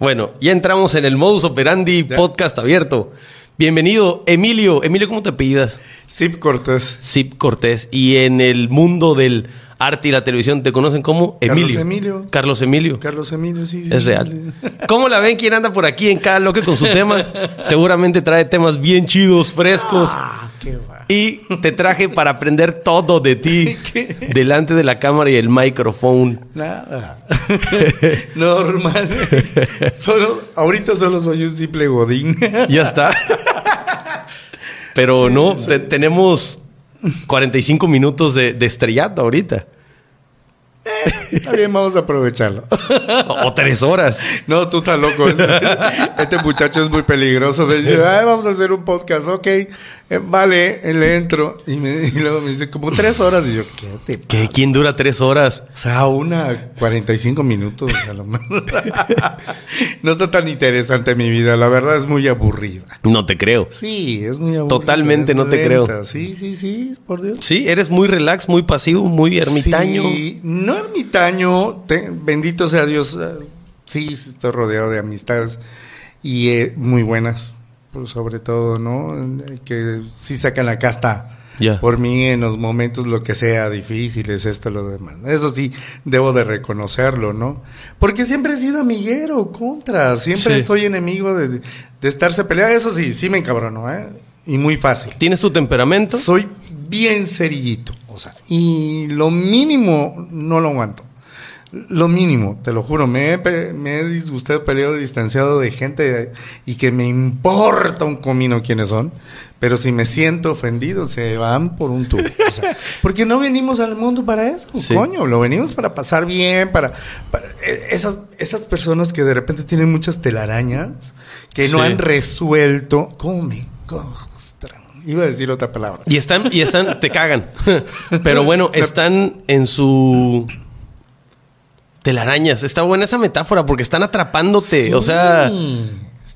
Bueno, ya entramos en el modus operandi podcast abierto. Bienvenido, Emilio. Emilio, ¿cómo te apellidas? Zip Cortés. Zip Cortés. Y en el mundo del arte y la televisión te conocen como Emilio. Carlos Emilio. Carlos Emilio. Carlos Emilio, sí, sí. Es real. ¿Cómo la ven? ¿Quién anda por aquí en cada bloque con su tema? Seguramente trae temas bien chidos, frescos. Ah, qué. Y te traje para aprender todo de ti ¿Qué? delante de la cámara y el micrófono. Nada. Normal. Solo, ahorita solo soy un simple godín. Ya está. Pero no, te- tenemos 45 minutos de, de estrellato ahorita. Está bien, vamos a aprovecharlo. O tres horas. No, tú estás loco. Este muchacho es muy peligroso. Me dice, Ay, vamos a hacer un podcast. Ok, eh, vale, eh, le entro. Y, me- y luego me dice, como tres horas. Y yo, ¿qué te ¿Qué? ¿Quién dura tres horas? O sea, una 45 minutos a lo mejor. No está tan interesante mi vida, la verdad es muy aburrida. No te creo. Sí, es muy aburrida. Totalmente es no te lenta. creo. Sí, sí, sí, por Dios. Sí, eres muy relax, muy pasivo, muy ermitaño. Sí, no ermitaño, te- bendito sea Dios. eh, Sí, estoy rodeado de amistades y eh, muy buenas, por sobre todo, ¿no? Que sí sacan la casta por mí en los momentos lo que sea difíciles, esto, lo demás. Eso sí, debo de reconocerlo, ¿no? Porque siempre he sido amiguero, contra, siempre Sí. soy enemigo de, de estarse peleando. Eso sí, sí me encabrono, ¿eh? Y muy fácil. ¿Tienes tu temperamento? Soy bien cerillito, o sea, y lo mínimo no lo aguanto. Lo mínimo, te lo juro, me he, me he disgustado, peleado, distanciado de gente y que me importa un comino quiénes son, pero si me siento ofendido, se van por un tubo. O sea, porque no venimos al mundo para eso, Sí. coño, lo venimos para pasar bien, para, para- eh, esas, esas personas que de repente tienen muchas telarañas, que no Sí. han resuelto, ¿cómo me costran? Iba a decir otra palabra. Y están, y están, te cagan. Pero bueno, están en su telarañas. Está buena esa metáfora porque están atrapándote. Sí, O sea,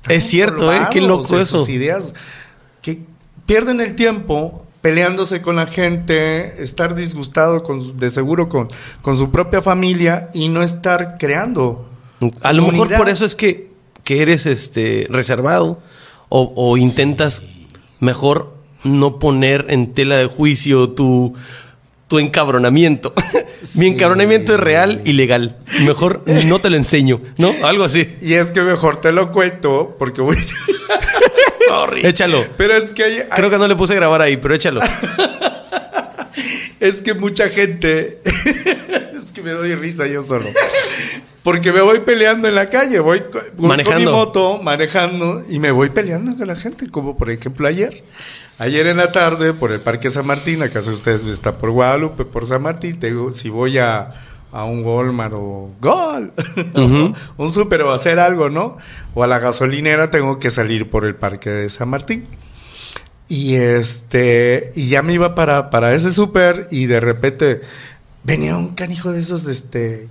es cierto, ¿eh? Qué loco en eso. sus ideas que pierden el tiempo peleándose con la gente, estar disgustado con, de seguro con, con su propia familia y no estar creando. a lo mejor por eso es que, que eres este reservado o, o intentas mejor no poner en tela de juicio tu, tu encabronamiento. Mi encabronamiento es real y legal. Mejor no te lo enseño, ¿no? Algo así. Y es que mejor te lo cuento porque voy... Sorry. Échalo. Pero es que hay- hay- Creo que no le puse a grabar ahí, pero échalo. Es que mucha gente. es que me doy risa yo solo. Porque me voy peleando en la calle, voy Manejando. con mi moto, manejando, y me voy peleando con la gente, como por ejemplo ayer. Ayer en la tarde, por el Parque San Martín, acaso ustedes están por Guadalupe, por San Martín, te digo, si voy a, a un Walmart o Gol, un súper o a hacer algo, ¿no? O a la gasolinera, tengo que salir por el Parque de San Martín. Y este, y ya me iba para, para ese súper y de repente venía un canijo de esos de este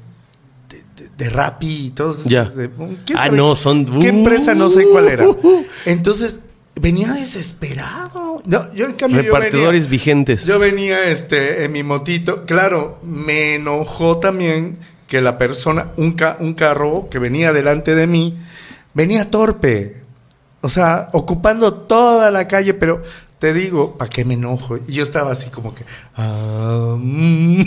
de, Rappi y todos Ya. esos de- ¿quién Ah, no, son- qué empresa no sé cuál era. Uh. Entonces, venía desesperado. No, yo en cambio yo Repartidores venía, vigentes. yo venía este en mi motito, claro, me enojó también que la persona un ca- un carro que venía delante de mí venía torpe. O sea, ocupando toda la calle, pero te digo, ¿para qué me enojo? Y yo estaba así como que... ah, mm.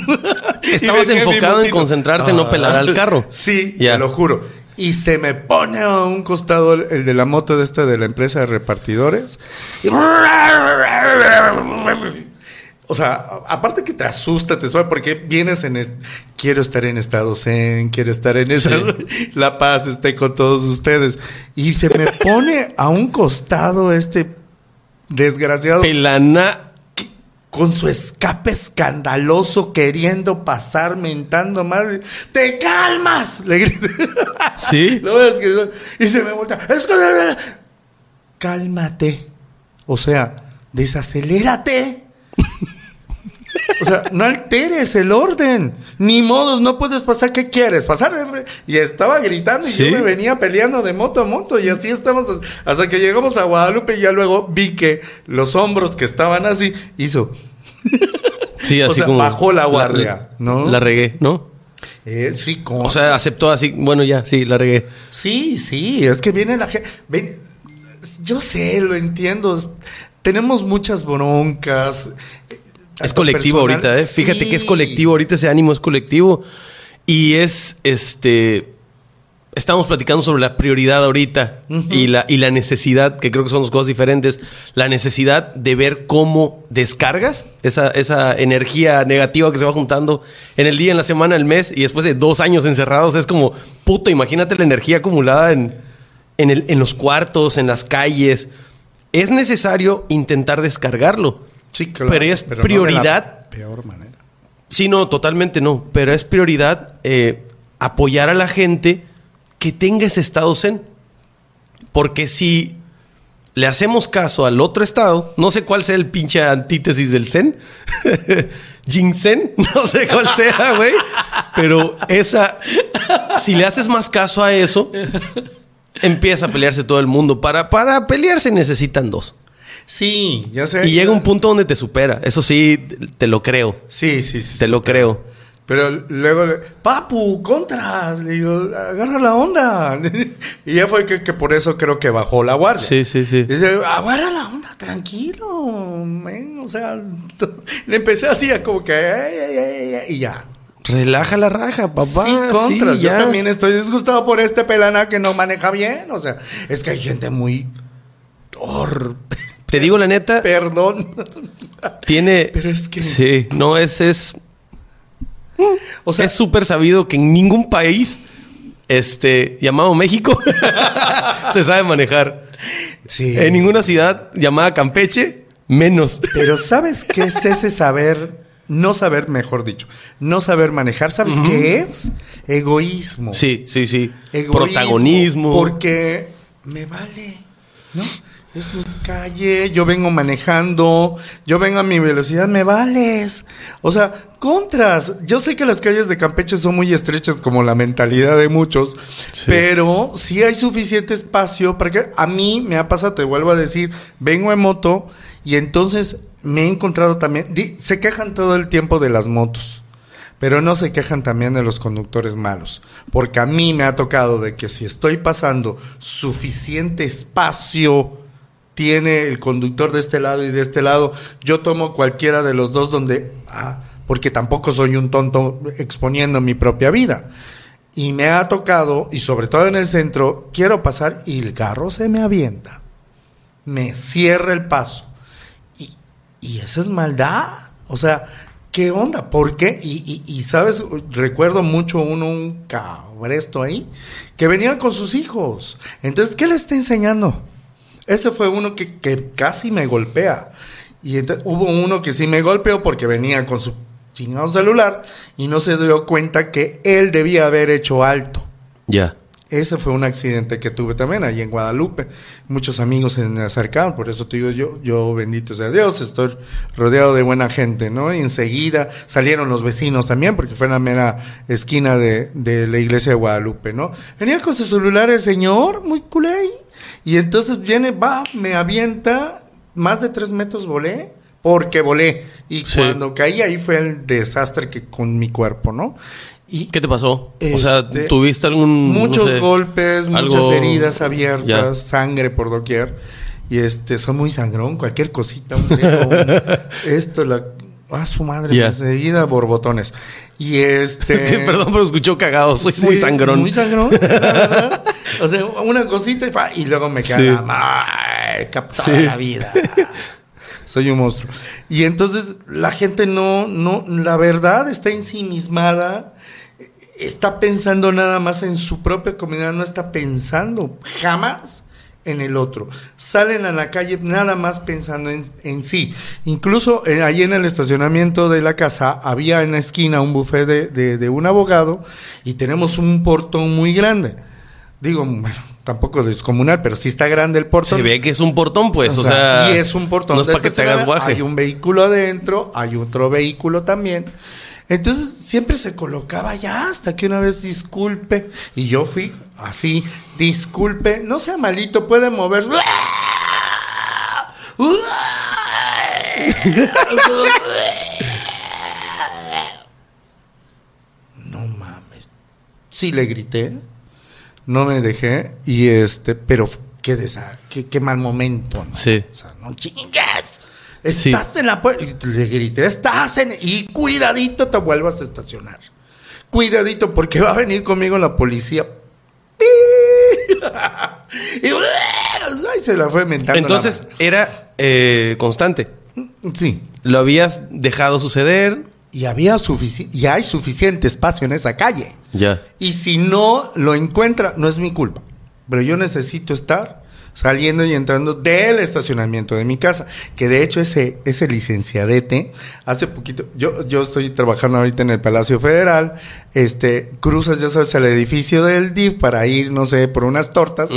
Estabas enfocado en concentrarte en no pelar al carro. Sí, Ya. te lo juro. Y se me pone a un costado el, el de la moto de esta de la empresa de repartidores. Y- O sea, aparte que te asusta, te suena porque vienes en... es- quiero estar en estado zen, quiero estar en esa... La paz esté con todos ustedes. Y se me pone a un costado este desgraciado Pelana. Con su escape escandaloso queriendo pasar, mentando más. ¡Te calmas! Le grité. Sí. Y se me voltea. "Es que- Cálmate. O sea, desacelérate. O sea, no alteres el orden. Ni modos, no puedes pasar. ¿Qué quieres? Pasar. Y estaba gritando y Sí. yo me venía peleando de moto a moto. Y así estamos hasta que llegamos a Guadalupe. Y ya luego vi que los hombros que estaban así hizo. Sí, O así sea, como. bajó la guardia, ¿no? La regué, ¿no? Eh, sí, con... O sea, aceptó así, bueno, ya, sí, la regué. Sí, sí, es que viene la gente. Yo sé, lo entiendo. Tenemos muchas broncas. Es colectivo ahorita, ¿eh? Fíjate que es colectivo, ahorita ese ánimo es colectivo. Y es, este, estamos platicando sobre la prioridad ahorita y, la, y la necesidad, que creo que son dos cosas diferentes, la necesidad de ver cómo descargas esa, esa energía negativa que se va juntando en el día, en la semana, el mes, y después de dos años encerrados, es como, puto, imagínate la energía acumulada en, en, el, en los cuartos, en las calles. Es necesario intentar descargarlo. Sí, claro. Pero es prioridad. peor manera. Sí, no, totalmente no. Pero es prioridad eh, apoyar a la gente que tenga ese estado zen. Porque si le hacemos caso al otro estado, no sé cuál sea el pinche antítesis del zen, Zen, no sé cuál sea, güey, pero esa, si le haces más caso a eso, empieza a pelearse todo el mundo. Para, para pelearse necesitan dos. Sí, ya sé. Y llega un punto donde te supera. Eso sí, te lo creo. Sí, sí, sí. Te lo creo. Pero luego, le, papu, contras, le digo, agarra la onda. y ya fue que, que, por eso creo que bajó la guardia. Sí, sí, sí. dice, agarra la onda, tranquilo. O sea, le empecé así, como que, y ya. Relaja la raja, papá. Sí, contras. Sí, Yo también estoy disgustado por este pelana que no maneja bien. O sea, es que hay gente muy torpe. Te digo la neta. Perdón. Tiene. Pero es que. Sí, no, es. es o sea, es súper sabido que en ningún país este, llamado México se sabe manejar. Sí. En ninguna ciudad llamada Campeche, menos. Pero ¿sabes qué es ese saber? No saber, mejor dicho, no saber manejar, ¿sabes uh -huh. qué es? Egoísmo. Sí, sí, sí. Egoísmo, Protagonismo. Porque me vale, ¿no? Es mi calle, yo vengo manejando, yo vengo a mi velocidad, me vales. O sea, contras. Yo sé que las calles de Campeche son muy estrechas como la mentalidad de muchos, sí. pero sí hay suficiente espacio para que a mí me ha pasado, te vuelvo a decir, vengo en moto y entonces me he encontrado también, se quejan todo el tiempo de las motos. Pero no se quejan también de los conductores malos, porque a mí me ha tocado de que si estoy pasando suficiente espacio tiene el conductor de este lado y de este lado, yo tomo cualquiera de los dos donde, ah, porque tampoco soy un tonto exponiendo mi propia vida. Y me ha tocado, y sobre todo en el centro, quiero pasar y el carro se me avienta, me cierra el paso. Y, y eso es maldad. O sea, ¿qué onda? ¿Por qué? Y, y, sabes, recuerdo mucho uno, un cabresto ahí, que venía con sus hijos. Entonces, ¿qué le está enseñando? Ese fue uno que, que casi me golpea. Y entonces, hubo uno que sí me golpeó porque venía con su chingado celular y no se dio cuenta que él debía haber hecho alto. Ya. Ese fue un accidente que tuve también allí en Guadalupe. Muchos amigos se me acercaron, por eso te digo yo, yo bendito sea Dios, estoy rodeado de buena gente, ¿no? Y enseguida salieron los vecinos también, porque fue en la mera esquina de, de la iglesia de Guadalupe, ¿no? Venía con su celular el señor, muy culé. Y entonces viene, va, me avienta, más de tres metros volé, porque volé. Y sí. cuando caí ahí fue el desastre que con mi cuerpo, ¿no? Y ¿Qué te pasó? Este, o sea, ¿tuviste algún... Muchos no sé, golpes, algo... muchas heridas abiertas, ya. sangre por doquier. Y este, soy muy sangrón, cualquier cosita, un dedo, esto, la... Ah, su madre, Ya. enseguida borbotones. Y este... Es que, perdón, pero escuchó cagado. Soy muy sangrón. Muy sangrón, la verdad. O sea, una cosita y, luego me queda Sí. captada Sí. la vida. Soy un monstruo. Y entonces la gente no, no, la verdad está ensimismada, está pensando nada más en su propia comunidad, no está pensando jamás en el otro. Salen a la calle nada más pensando en, en sí. Incluso eh, allí en el estacionamiento de la casa había en la esquina un buffet de, de, de un abogado y tenemos un portón muy grande. Digo, bueno, tampoco descomunal, pero sí está grande el portón. Se ve que es un portón, pues. O, sea, y es un portón. No es para que te hagas guaje. Hay un vehículo adentro, hay otro vehículo también. Entonces siempre se colocaba ya hasta que una vez disculpe. Y yo fui así, disculpe, no sea malito, puede mover. No mames, sí le grité, no me dejé, y este, pero qué, desa- qué, qué mal momento, ¿no? Sí. O sea, no chingues. Estás en la puerta. Le grité, estás en. Y cuidadito te vuelvas a estacionar. Cuidadito, porque va a venir conmigo la policía. Y se la fue mentando. la Entonces era eh, constante. sí. Lo habías dejado suceder. Y había suficiente. Y hay suficiente espacio en esa calle. Ya. Y si no lo encuentra, no es mi culpa. Pero yo necesito estar saliendo y entrando del estacionamiento de mi casa. Que de hecho ese, ese licenciadete, hace poquito, yo, yo estoy trabajando ahorita en el Palacio Federal, este, cruzas, ya sabes, al edificio del DIF para ir, no sé, por unas tortas.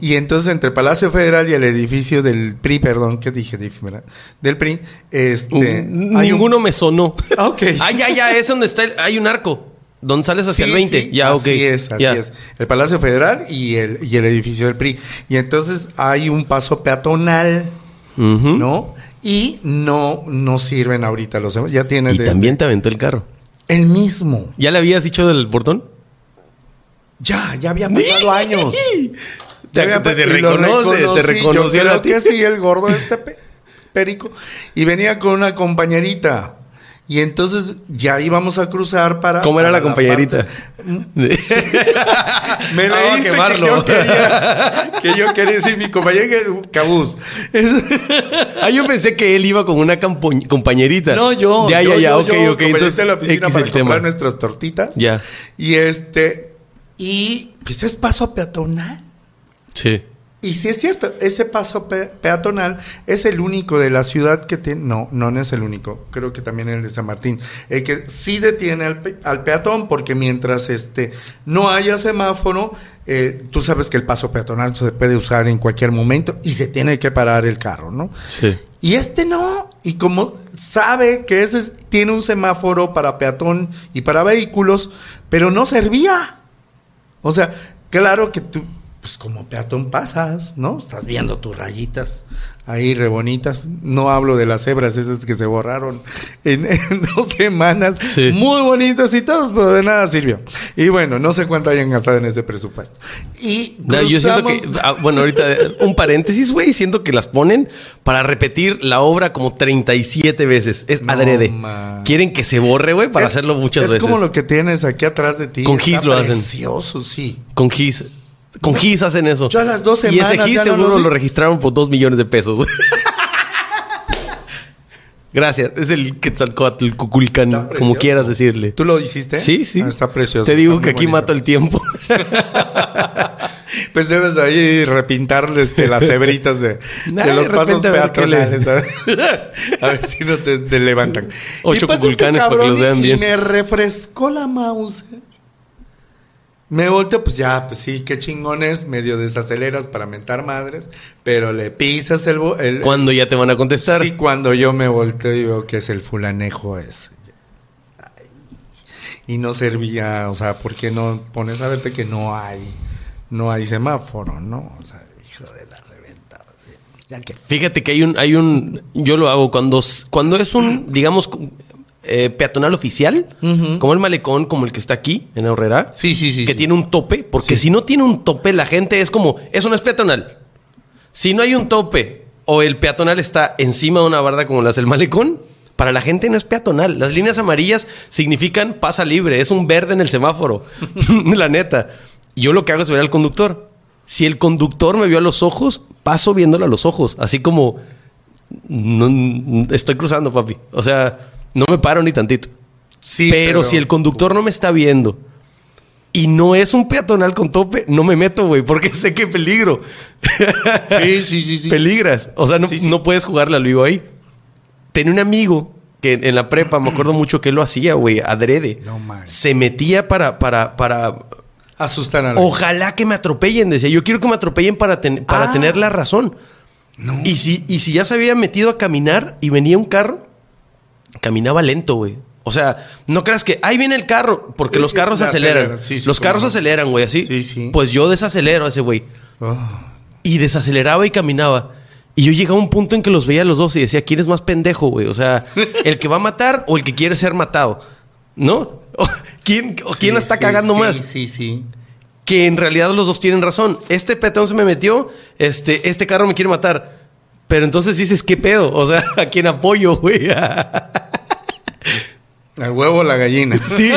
Y entonces entre el Palacio Federal y el edificio del PRI, perdón, ¿qué dije DIF, verdad? Del PRI, este... Mm, hay un- Ninguno me sonó. Ah, ok. Ah, ya, ya, es donde está el- hay un arco. Donde sales hacia Sí, el 20. sí, ya, así ok. es, así Ya. es. El Palacio Federal y el, y el edificio del PRI. Y entonces hay un paso peatonal. ¿no? Y no, no sirven ahorita los demás. Ya tienes Y también te aventó el carro. el mismo. ¿Ya le habías dicho del portón? Ya, ya había pasado años. Te- había te- reconoce, te reconoció Yo creo que sí, el gordo este pe- perico. Y venía con una compañerita. Y entonces ya íbamos a cruzar para. ¿Cómo era para la compañerita? Me Vamos a leíste quemarlo. que yo quería, que yo quería sí, mi compañera cabuz. Es- ah, yo pensé que él iba con una compañerita. no, yo. Ya, yo, ya, ya, yo, ok, yo, ok. Entonces, en la oficina X para el tema. comprar nuestras tortitas. Ya. Y este, y pues es paso peatonal. Sí. Y sí es cierto, ese paso pe- peatonal es el único de la ciudad que tiene, no, no, no es el único, creo que también el de San Martín, el que sí detiene al, pe- al peatón porque mientras este no haya semáforo, eh, tú sabes que el paso peatonal se puede usar en cualquier momento y se tiene que parar el carro, ¿no? Sí. Y este no, y como sabe que ese es- tiene un semáforo para peatón y para vehículos, pero no servía. O sea, claro que tú, pues como peatón pasas, ¿no? Estás viendo tus rayitas ahí re bonitas. No hablo de las cebras esas que se borraron en, en dos semanas. Sí. Muy bonitas y todas, pero de nada sirvió. Y bueno, no sé cuánto hayan gastado en este presupuesto. Y No, yo siento que, ah, bueno, ahorita eh, un paréntesis, güey, siento que las ponen para repetir la obra como 37 veces. Es No, adrede. man. Quieren que se borre, güey, para Es- hacerlo muchas es veces. como lo que tienes aquí atrás de ti. Con Está gis lo hacen. Precioso, sí. Con Gis. Con Gis hacen eso. Yo a las dos Y ese semanas Gis no seguro lo registraron por dos millones de pesos. Gracias. Es el Quetzalcoatl, el Cuculcán, como quieras decirle. ¿Tú lo hiciste? Sí, sí. Ah, está precioso. Te digo que aquí bonito. mato el tiempo. Pues debes de ahí repintar este, las cebritas de, los de pasos peatonales. A ver, a ver si no te, te levantan. Ocho pues cuculcanes para que los vean bien. Y me refrescó la mouse. Me volteo, pues ya, pues sí, qué chingones, medio desaceleras para mentar madres, pero le pisas el... el ¿Cuándo ya te van a contestar? Sí, cuando yo me volteo y veo que es el fulanejo ese. Ay, Y no servía, o sea, ¿por qué no pones a verte que no hay, no hay semáforo, no? O sea, hijo de la reventada. Fíjate que hay un, hay un, yo lo hago cuando, cuando es un, digamos, eh, peatonal oficial, como el malecón, como el que está aquí en Aurrera, Sí, sí, sí. que sí. tiene un tope, porque si no tiene un tope, la gente es como, eso no es peatonal. Si no hay un tope o el peatonal está encima de una barda como las del malecón, para la gente no es peatonal. Las líneas amarillas significan pasa libre, es un verde en el semáforo. la neta. Yo lo que hago es ver al conductor. Si el conductor me vio a los ojos, paso viéndolo a los ojos. Así como, no, estoy cruzando, papi. O sea, no me paro ni tantito. Sí, pero, si el conductor no me está viendo y no es un peatonal con tope, no me meto, güey, porque sé que peligro. Sí, sí, sí, sí. Peligras. O sea, no, Sí, sí. no puedes jugarle al vivo ahí. Tenía un amigo que en la prepa, me acuerdo mucho que él lo hacía, güey, adrede. No manches. Se metía para, para, para. Asustan a la Ojalá que me atropellen. Decía, yo quiero que me atropellen para, ten- para Ah. tener la razón. No. Y si, y si ya se había metido a caminar y venía un carro, caminaba lento, güey. O sea, no creas que ahí viene el carro, porque Sí, los carros sí, aceleran. acelera, sí, sí, los carros aceleran, güey, así. Sí, sí. Pues yo desacelero a ese güey. Ah. Y desaceleraba y caminaba. Y yo llegaba a un punto en que los veía a los dos y decía, ¿quién es más pendejo, güey? O sea, ¿el que va a matar o el que quiere ser matado? ¿No? ¿Quién, o quién la está cagando más? Sí, sí. Que en realidad los dos tienen razón. Este petón se me metió, este, este carro me quiere matar. Pero entonces dices, ¿qué pedo? O sea, ¿a quién apoyo, güey? El huevo o la gallina. sí,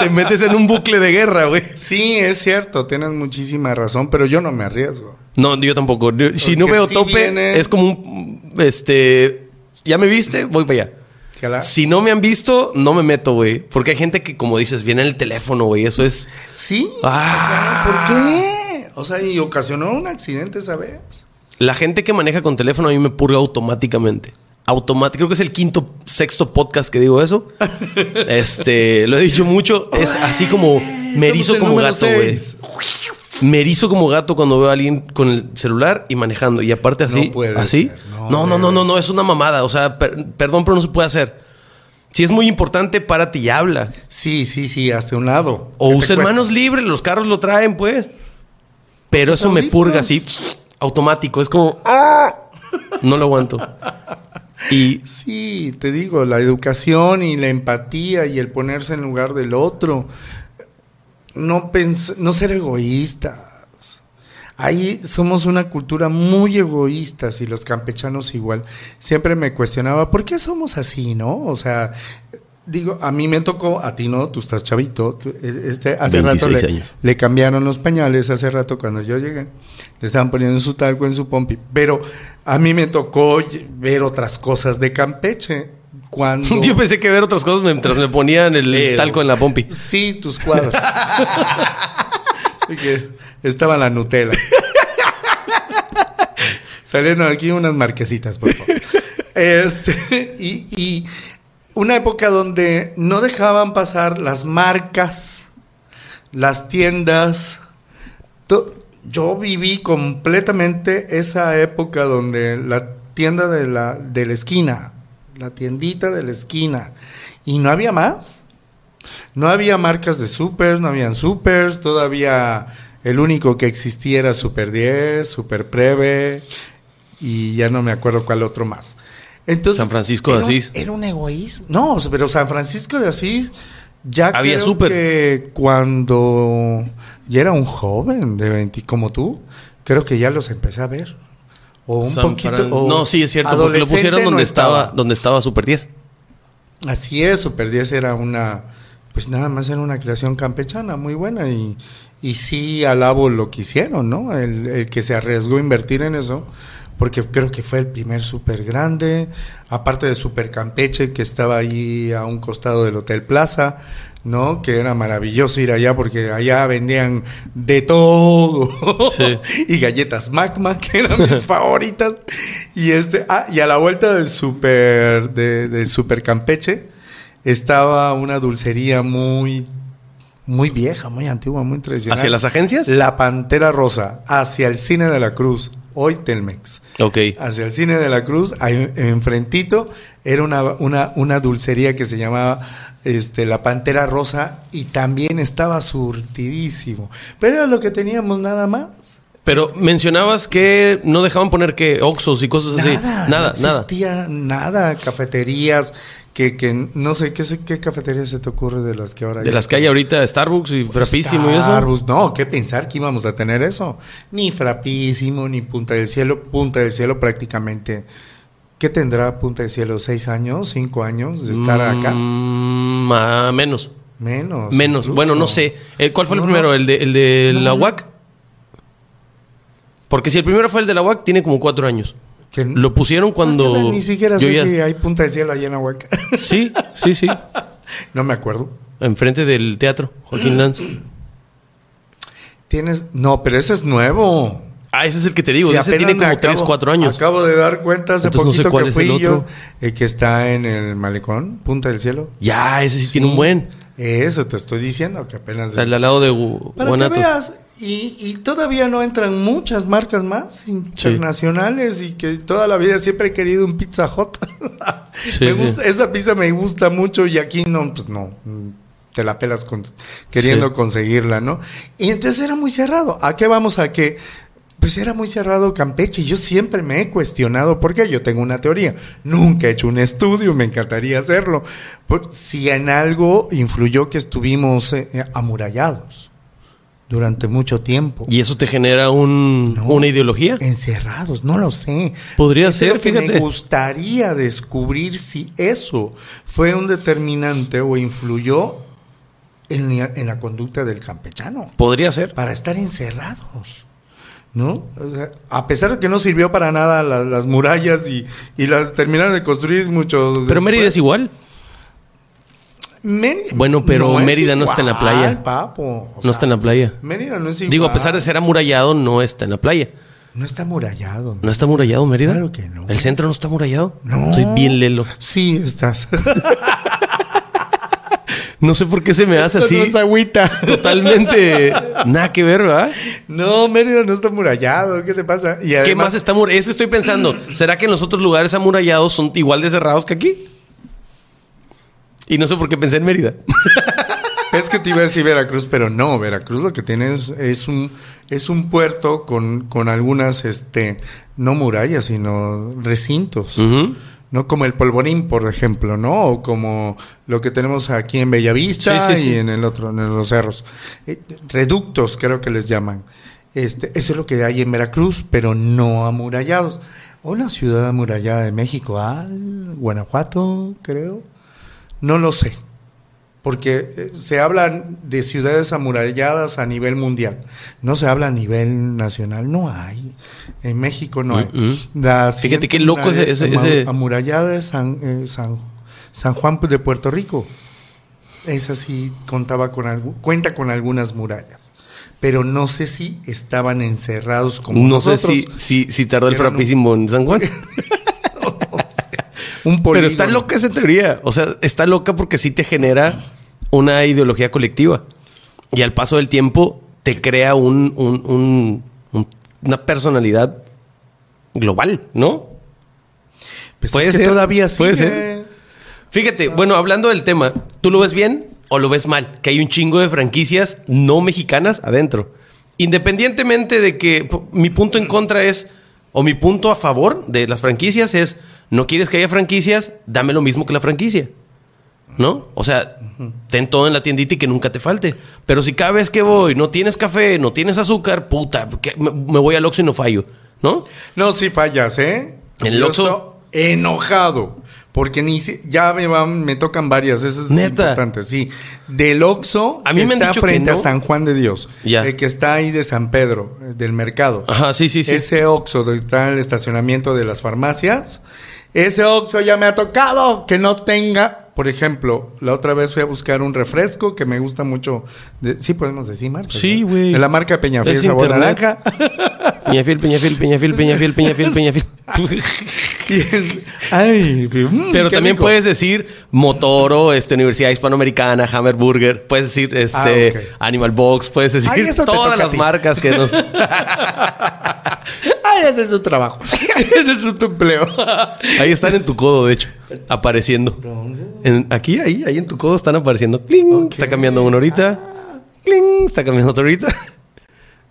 te metes en un bucle de guerra, güey. Sí, es cierto, tienes muchísima razón, pero yo no me arriesgo. No, yo tampoco. Si no veo tope, viene- es como un. Este. ¿Ya me viste? Voy para allá. ¿Qué la- Si no me han visto, no me meto, güey. Porque hay gente que, como dices, viene en el teléfono, güey. Eso es. Sí. Ah. O sea, ¿por qué? O sea, y ocasionó un accidente esa vez. La gente que maneja con teléfono a mí me purga automáticamente. Automático. Creo que es el quinto, sexto podcast que digo eso. este, lo he dicho mucho. Es así como me erizo como gato, güey. Me erizo como gato cuando veo a alguien con el celular y manejando. Y aparte así. No puede así. ser, no No, no, no, no, no, es una mamada. O sea, per- perdón, pero no se puede hacer. Si es muy importante, párate y habla. Sí, sí, sí, hasta un lado. O ¿Qué te usen cuesta? manos libres, los carros lo traen, pues. Pero eso me purga así. Automático. Es como. ¡ah! No lo aguanto. Y Sí, te digo, la educación y la empatía y el ponerse en lugar del otro. No, pens- no ser egoístas. Ahí somos una cultura muy egoístas y los campechanos igual. Siempre me cuestionaba, ¿por qué somos así, no? O sea, digo, a mí me tocó, a ti no, tú estás chavito. tú- este, hace rato 26 le, años. le cambiaron los pañales hace rato cuando yo llegué. Le estaban poniendo su talco en su pompi. Pero a mí me tocó ver otras cosas de Campeche. Cuando... yo pensé que ver otras cosas mientras me ponían el Pero- talco en la pompi. Sí, tus cuadros. Estaba la Nutella. Saliendo aquí unas marquesitas, por favor. Este, y, y una época donde no dejaban pasar las marcas, las tiendas. Yo viví completamente esa época donde la tienda de la, de la esquina, la tiendita de la esquina, y no había más. No había marcas de supers, no habían supers, todavía el único que existía era Super 10, Super Preve y ya no me acuerdo cuál otro más. Entonces, San Francisco de era un- Asís. Era un egoísmo. No, pero San Francisco de Asís ya Había creo que cuando ya era un joven de 20 como tú, creo que ya los empecé a ver. O un San poquito. Fran- o no, sí, es cierto, porque lo pusieron no donde estaba, donde estaba Super 10. Así es, Super 10 era una, pues nada más era una creación campechana muy buena y, y sí alabo lo que hicieron, ¿no? El, el que se arriesgó a invertir en eso, porque creo que fue el primer super grande, aparte de Super Campeche que estaba ahí a un costado del Hotel Plaza, ¿no? Que era maravilloso ir allá porque allá vendían de todo. Sí. y galletas Magma, que eran mis favoritas. Y este, ah, y a la vuelta del super, de, del super Campeche, estaba una dulcería muy, muy vieja, muy antigua, muy tradicional. ¿Hacia las agencias? La Pantera Rosa, hacia el Cine de la Cruz, hoy Telmex. Ok. Hacia el Cine de la Cruz, ahí enfrentito, era una, una, una dulcería que se llamaba este, La Pantera Rosa y también estaba surtidísimo. Pero era lo que teníamos nada más. Pero mencionabas que no dejaban poner que Oxos y cosas así. Nada, no nada. existía nada, cafeterías, que, que no sé, ¿qué, ¿qué cafetería se te ocurre de las que ahora De hay? las que hay ahorita, Starbucks y Frapísimo y eso. Starbucks, No, ¿qué pensar que íbamos a tener eso? Ni Frapísimo, ni Punta del Cielo. Punta del Cielo prácticamente. ¿Qué tendrá Punta del Cielo? ¿Seis años? ¿Cinco años de estar acá? Mm, menos. Menos. Menos. incluso. Bueno, no sé. Eh, ¿Cuál fue el primero? no. ¿El de, el de No, la. UAC? Porque si el primero fue el de la UAC, tiene como cuatro años. Que- Lo pusieron cuando. Ni siquiera yo sé ya- si hay Punta del Cielo allá en Ahuaca. Sí, sí, sí. no me acuerdo. Enfrente del teatro, Joaquín Lanz. Tienes. No, pero ese es nuevo. Ah, ese es el que te digo. Ese apenas tiene como tres, acabo- cuatro años. Acabo de dar cuenta hace Entonces no sé poquito cuál que es fui el yo, otro. eh, que está en el malecón, Punta del Cielo. Ya, ese sí, tiene un buen. Eso te estoy diciendo, que apenas... Sea, al lado de Gu- Para que Guanatos. veas, y, y todavía no entran muchas marcas más internacionales y que toda la vida siempre he querido un Pizza Hut. Sí, me sí. gusta, esa pizza me gusta mucho y aquí no, pues no, te la pelas con- queriendo conseguirla, ¿no? Y entonces era muy cerrado. ¿A qué vamos? A que pues era muy cerrado Campeche. Yo siempre me he cuestionado por qué. Yo tengo una teoría. Nunca he hecho un estudio, me encantaría hacerlo. Por, si en algo influyó que estuvimos eh, eh, amurallados durante mucho tiempo. ¿Y eso te genera un, No. una ideología? Encerrados, no lo sé. Podría Eso es ser, lo que fíjate. Me gustaría descubrir si eso fue un determinante o influyó en la, en la conducta del campechano Podría ser. para estar encerrados. ¿No? O sea, a pesar de que no sirvió para nada la- las murallas y, y las terminaron de construir muchos. Pero. Mérida es igual. Mérida- Bueno, pero Mérida no está en la playa. papo. No sea, está en la playa. Mérida no es igual. Digo, a pesar de ser amurallado, no está en la playa. No está amurallado. ¿No está amurallado Mérida? Claro que no. ¿El centro no está amurallado? No. Soy bien lelo. Sí, estás. No sé por qué se me hace así. No es agüita. Totalmente nada que ver, ¿verdad? No, Mérida no está amurallado. ¿Qué te pasa? Y ¿Qué más está amurallado? Es que estoy pensando, ¿será que en los otros lugares amurallados son igual de cerrados que aquí? Y no sé por qué pensé en Mérida. Es que te iba a decir Veracruz, pero no. Veracruz lo que tiene es, es un, es un puerto con, con algunas, este, no murallas, sino recintos. ¿no? Como el polvorín, por ejemplo, ¿no? O como lo que tenemos aquí en Bellavista Sí, sí, sí. y en el otro, en los cerros. Eh, reductos, creo que les llaman. Este, eso es lo que hay en Veracruz, pero no amurallados. Una ciudad amurallada de México, ah, Guanajuato, creo. No lo sé. Porque eh, se hablan de ciudades amuralladas a nivel mundial. No se habla a nivel nacional. No hay. En México no hay. Mm, mm. Fíjate qué loco ese- ese- amurallada es San, eh, San, San Juan de Puerto Rico. Esa sí contaba con algu- cuenta con algunas murallas. Pero no sé si estaban encerrados como No sé si, si, si tardó el Eran un- frapísimo en San Juan. Un Pero está loca esa teoría. O sea, está loca porque sí te genera una ideología colectiva. Y al paso del tiempo te crea un, un- un- un- una personalidad global, ¿no? Pues puede es que ser, todavía sí. puede ser. Fíjate, bueno, hablando del tema, ¿tú lo ves bien o lo ves mal? Que hay un chingo de franquicias no mexicanas adentro. Independientemente de que mi punto en contra es, o mi punto a favor de las franquicias es, no quieres que haya franquicias, dame lo mismo que la franquicia. ¿No? O sea, ten todo en la tiendita y que nunca te falte. Pero si cada vez que voy no tienes café, no tienes azúcar, puta, me, voy al Oxxo y no fallo. ¿No? No, sí fallas, ¿eh? El Oxxo- enojado. Porque ni si- ya me, van- me tocan varias, eso es Neta. importante, sí. Del Oxxo, A mí que me han está dicho que frente no. a San Juan de Dios, Ya. el que está ahí de San Pedro, eh, del mercado. Ajá, sí, sí, sí. Ese Oxxo donde está el estacionamiento de las farmacias, ese Oxxo ya me ha tocado que no tenga, por ejemplo, la otra vez fui a buscar un refresco que me gusta mucho, de- sí podemos decir marca. Sí, ¿no? güey. De la marca Peñafiel Es sabor internet. naranja. Peñafiel, Peñafiel, Peñafiel, Peñafiel, Peñafiel, Peñafiel. Ay, mm, Pero también rico. puedes decir Motoro, este, Universidad Hispanoamericana, Hammerburger, puedes decir este, Ah. Animal Box, puedes decir Ay, todas las ti. marcas que nos. Ese es su trabajo. ese es tu empleo. Ahí están en tu codo, de hecho, apareciendo. En- aquí, ahí, ahí en tu codo están apareciendo. ¡Cling! Está cambiando uno ahorita. ¡Cling! Está cambiando otro ahorita.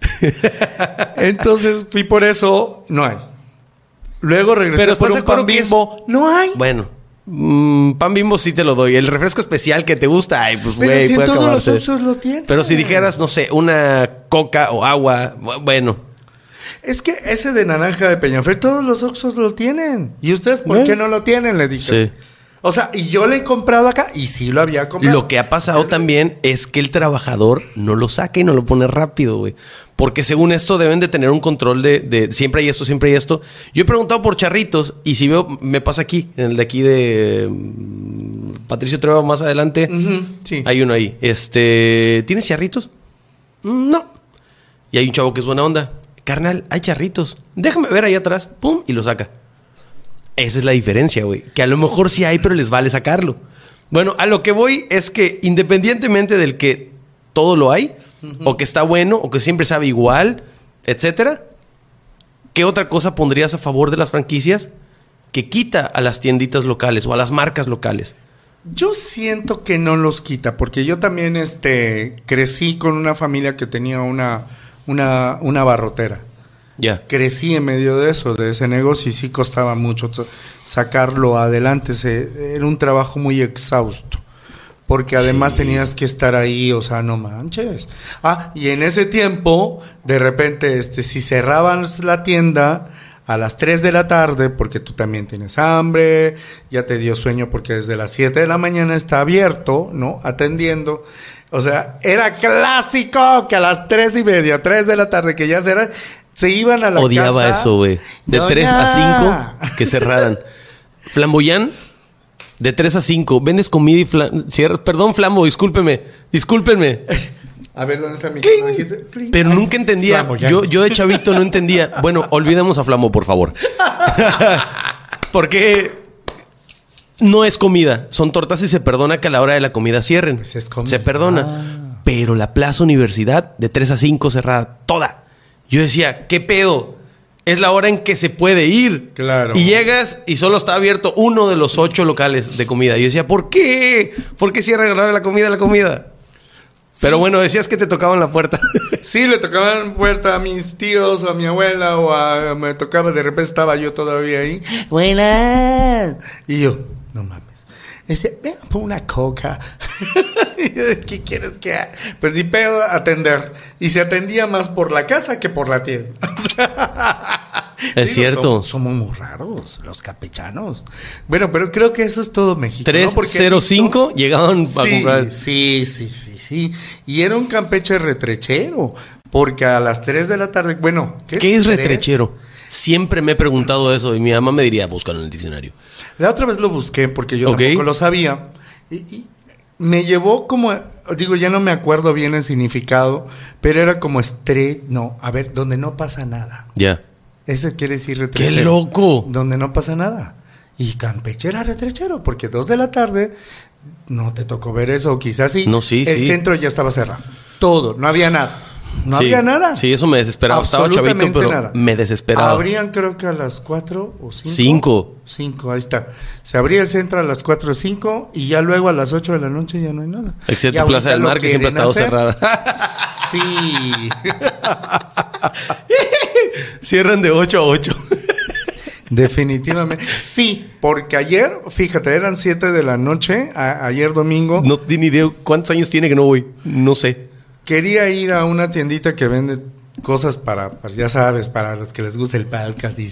Entonces fui por eso, no hay. Luego regresé Pero por ¿estás de un pan es- bimbo, no hay. Bueno, mm, pan bimbo sí te lo doy. El refresco especial que te gusta, ay, pues Pero güey, si puede todos los acabarse. Oxxos lo tienen. Pero si dijeras, no sé, una coca o agua, bu- bueno. Es que ese de naranja de Peñafiel, todos los Oxxos lo tienen. ¿Y ustedes por qué no lo tienen? Le dije. Sí. O sea, y yo le he comprado acá y sí lo había comprado. Lo que ha pasado también es que el trabajador no lo saca y no lo pone rápido, güey. Porque según esto deben de tener un control de, de siempre hay esto, siempre hay esto. Yo he preguntado por charritos y si veo, me pasa aquí, en el de aquí de mm, Patricio Trevo más adelante. Sí. Hay uno ahí. Este, ¿tienes charritos? "Mm, No. Y hay un chavo que es buena onda. Carnal, hay charritos. Déjame ver ahí atrás. Pum, y lo saca. Esa es la diferencia, güey. Que a lo mejor sí hay, pero les vale sacarlo. Bueno, a lo que voy es que independientemente del que todo lo hay, o que está bueno, o que siempre sabe igual, etcétera, ¿qué otra cosa pondrías a favor de las franquicias que quita a las tienditas locales o a las marcas locales? Yo siento que no los quita, porque yo también este, crecí con una familia que tenía una, una, una barrotera. Ya. Crecí en medio de eso, de ese negocio, y sí costaba mucho sa- sacarlo adelante. Se- era un trabajo muy exhausto. Porque además tenías que estar ahí, o sea, no manches. Ah, y en ese tiempo, de repente, este, si cerraban la tienda a las 3 de la tarde, porque tú también tienes hambre, ya te dio sueño porque desde las 7 de la mañana está abierto, ¿no? Atendiendo. O sea, era clásico que a las 3 y media, 3 de la tarde, que ya cerraban, se iban a la Odiaba casa. eso, güey. De. 3 a 5 que cerraran. Flamboyán, de 3 a 5. Vendes comida y flam... cierra- Perdón, Flambo, discúlpeme. Discúlpenme. A ver, ¿dónde está mi Cling. Pero nunca entendía. Flamboyán. Yo, yo de chavito no entendía. Bueno, olvidemos a Flambo, por favor. Porque no es comida. Son tortas y se perdona que a la hora de la comida cierren. Pues es comida. Se perdona. Ah. Pero la Plaza Universidad, de 3 a 5 cerrada, toda. Yo decía, ¿qué pedo? Es la hora en que se puede ir. Claro. Y llegas y solo está abierto uno de los ocho locales de comida. Y yo decía, ¿por qué? ¿Por qué cierran a la hora de la comida la comida? Pero bueno, decías que te tocaban la puerta. Sí, le tocaban puerta a mis tíos o a mi abuela o a, me tocaba, de repente estaba yo todavía ahí. Buenas. Y yo, no mames. Este, ven, pon una coca. ¿Qué quieres que haga? Pues ni pedo atender. Y se atendía más por la casa que por la tienda. Es cierto. Somos, somos muy raros, los campechanos. Bueno, pero creo que eso es todo México. ¿no? Porque he 305 llegaban a Sí, comprar. sí, sí, sí, sí. Y era un campeche retrechero. Porque a las 3 de la tarde, bueno, ¿Qué es retrechero? Siempre me he preguntado eso y mi mamá me diría, búscalo en el diccionario. La otra vez lo busqué porque yo tampoco lo sabía. Y, y me llevó como, digo, ya no me acuerdo bien el significado, pero era como estrés, no, a ver, donde no pasa nada. Ya. Eso quiere decir ¡Qué retrechero. loco! Donde no pasa nada. Y Campeche era retrechero, porque dos de la tarde no te tocó ver eso, quizás sí. No, sí, El sí. centro ya estaba cerrado. Todo, no había nada. No Sí. había nada. Sí, eso me desesperaba. Estaba chavito, pero nada. me desesperaba. Abrían creo que a las 4 o 5. Cinco. 5, ahí está. Se abría el centro a las 4 o 5 y ya luego a las 8 de la noche ya no hay nada. Excepto Plaza del Mar, que siempre ha estado hacer. cerrada. Sí. Cierran de 8 a 8. Definitivamente. Sí, porque ayer, fíjate, eran 7 de la noche, a- ayer domingo. No tiene idea cuántos años tiene que no voy. No sé. Quería ir a una tiendita que vende cosas para, para, ya sabes, para los que les gusta el podcast y,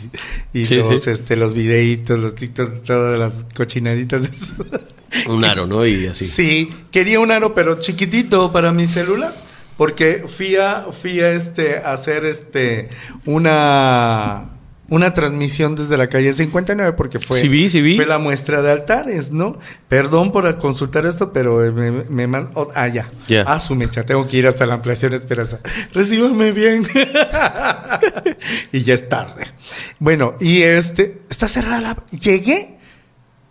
y Sí, los, sí. este, los videitos, los tiktoks, todas las cochinaditas. Un aro, ¿no? Y así. Sí, quería un aro, pero chiquitito para mi celular. Porque fui a, fui a este, a hacer este, una, una transmisión desde la calle 59 porque fue, Sí vi, sí vi. fue la muestra de altares, ¿no? Perdón por consultar esto, pero me, me man- oh, ah, ya. Ah, su mecha, tengo que ir hasta la ampliación Esperanza. Recíbame bien. y ya es tarde. Bueno, y este, está cerrada la... Llegué,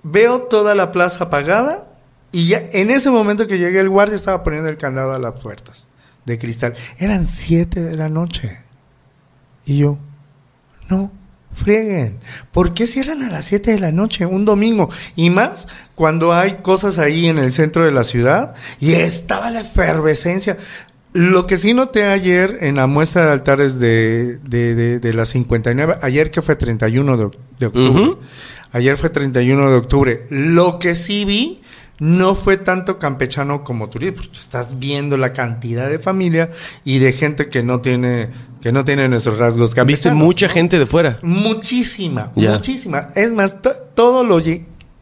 veo toda la plaza apagada y ya en ese momento que llegué el guardia estaba poniendo el candado a las puertas de cristal. Eran siete de la noche. Y yo, no, frieguen. ¿Por qué cierran a las 7 de la noche un domingo? Y más cuando hay cosas ahí en el centro de la ciudad y estaba la efervescencia. Lo que sí noté ayer en la muestra de altares de, de, de, de la 59, ayer que fue 31 de, oc- de octubre, Ujú. ayer fue 31 de octubre, lo que sí vi no fue tanto campechano como turista, porque estás viendo la cantidad de familia y de gente que no tiene, que no tiene nuestros rasgos Viste campechanos. mucha gente de fuera. Muchísima, muchísima. Es más, to- todo lo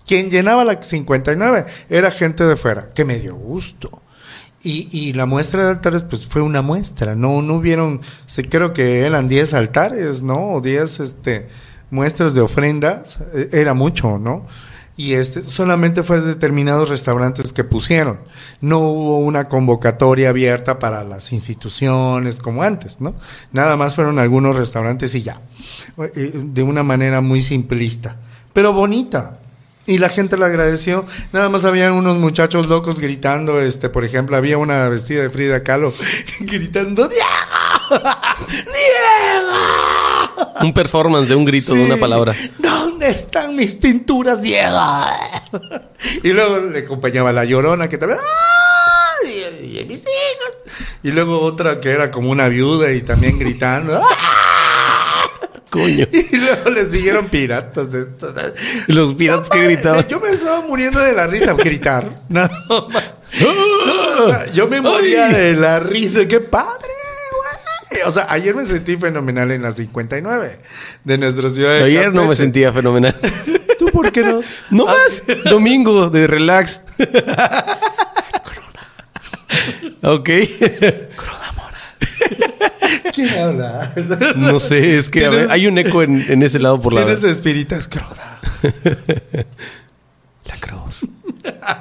quien llenaba la 59 era gente de fuera, que me dio gusto. Y, y la muestra de altares, pues fue una muestra, no, no hubieron, sí, creo que eran 10 altares, ¿no? O 10 este, muestras de ofrendas, eh, era mucho, ¿no? Y este, solamente fue determinados restaurantes que pusieron. No hubo una convocatoria abierta para las instituciones como antes, ¿no? Nada más fueron algunos restaurantes y ya. Eh, De una manera muy simplista, pero bonita. Y la gente lo agradeció. Nada más habían unos muchachos locos gritando, este, por ejemplo, había una vestida de Frida Kahlo gritando ¡Diego! ¡Diego! Un performance de un grito de una palabra. ¿Dónde están mis pinturas, Diego? y luego le acompañaba la llorona que también. ¡Ay! Y, y mis hijos. Y luego otra que era como una viuda y también gritando. ¡Ah! Coño. Y luego le siguieron piratas. Los piratas que gritaban. Yo me estaba muriendo de la risa gritar. No, ma- O sea, yo me moría de la risa. ¡Qué padre! O sea, ayer me sentí fenomenal en la 59 de nuestra ciudad de Ayer no me sentía fenomenal. ¿Tú por qué no? No más. Domingo de relax. ok. ¿Quién habla? No sé, es que a ver, Tienes- hay un eco en, en ese lado por la Tienes espiritas croda. La cruz.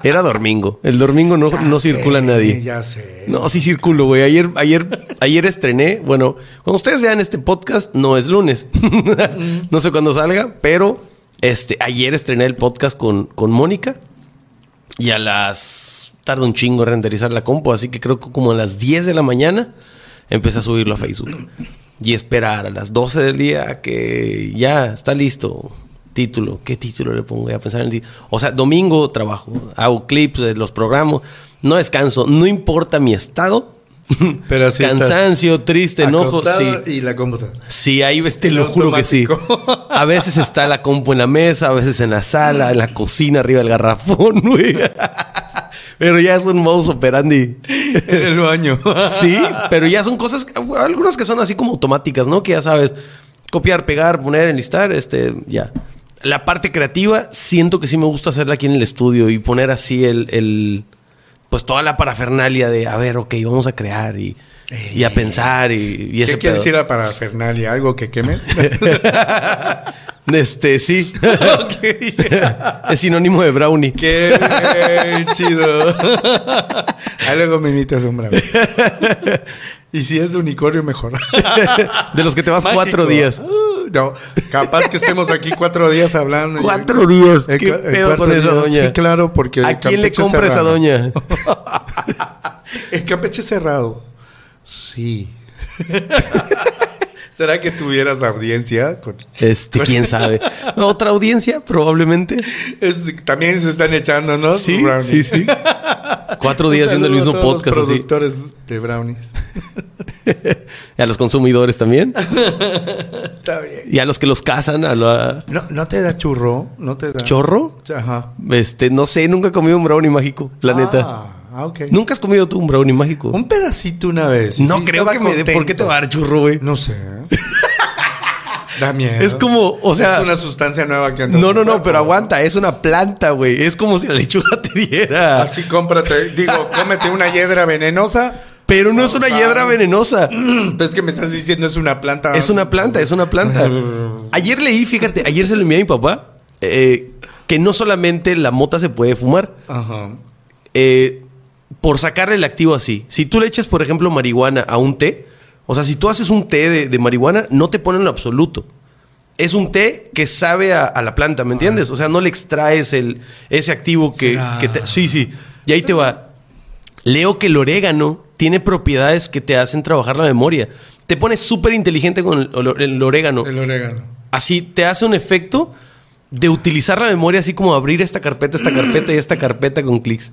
Era domingo. El domingo no, no circula Sí, nadie. Ya sé. No, sí circulo, güey. Ayer, ayer, ayer estrené. Bueno, cuando ustedes vean este podcast, no es lunes. no sé cuándo salga, pero este, ayer estrené el podcast con, con Mónica. Y a las. Tarda un chingo renderizar la compu, así que creo que como a las 10 de la mañana empecé a subirlo a Facebook. Y esperar a las 12 del día que ya está listo. Título, ¿qué título le pongo? Voy a pensar en el título. O sea, domingo trabajo, hago clips, eh, los programo, no descanso, no importa mi estado. Pero así Cansancio, triste, enojo, sí. Y la computadora. Sí, ahí te lo juro que sí. A veces está la compu en la mesa, a veces en la sala, en la cocina, arriba del garrafón, güey. Pero ya es un modus operandi. En el baño. Sí, pero ya son cosas, algunas que son así como automáticas, ¿no? Que ya sabes, copiar, pegar, poner, enlistar, este, ya. La parte creativa, siento que sí me gusta hacerla aquí en el estudio y poner así el, el pues toda la parafernalia de, a ver, ok, vamos a crear y, y a pensar y, y ese ¿Qué quiere decir la parafernalia? ¿Algo que quemes? Este, sí. es sinónimo de brownie. Qué chido. Ahí luego me imitas un bravo. Y si es de unicornio, mejor. De los que te vas Mágico. cuatro días. Uh, no, capaz que estemos aquí cuatro días hablando. Cuatro días. El ¿Qué el pedo cuarto con esa doña? Sí, claro, porque. ¿A quién le compra esa doña? El Campeche cerrado. Sí. ¿Será que tuvieras audiencia? Con- Este, quién sabe. Otra audiencia, probablemente. También se están echando, ¿no? Sí, brownie. sí, sí. Cuatro días haciendo el mismo a todos podcast Los así. productores de brownies. Y a los consumidores también. Está bien. Y a los que los cazan, a la No, no te da churro, no te da. chorro. Ajá. Este, no sé, nunca he comido un brownie mágico, la neta. Ah, ok. Nunca has comido tú un brownie mágico. Un pedacito una vez. no sí creo que me dé. ¿Por qué te va a dar churro, güey? No sé. da miedo. Es como, o sea. es una sustancia nueva que anda No, no, no, pero aguanta, es una planta, güey. Es como si la lechuga te diera. Así cómprate, digo, cómete una hiedra venenosa. Pero no es una hiedra venenosa. Ves que me estás diciendo es una planta. Es una planta, es una planta. Ayer leí, fíjate, ayer se lo envié a mi papá, eh, que no solamente la mota se puede fumar. Ajá. eh, por sacarle el activo así. Si tú le echas, por ejemplo, marihuana a un té, o sea, si tú haces un té de, de marihuana, no te ponen lo absoluto. Es un té que sabe a, a la planta, ¿me entiendes? O sea, no le extraes el, ese activo que, te- Sí, sí. Y ahí te va. Leo que el orégano tiene propiedades que te hacen trabajar la memoria. Te pones súper inteligente con el, el orégano. El orégano. Así te hace un efecto de utilizar la memoria, así como abrir esta carpeta, esta carpeta y esta carpeta con clics.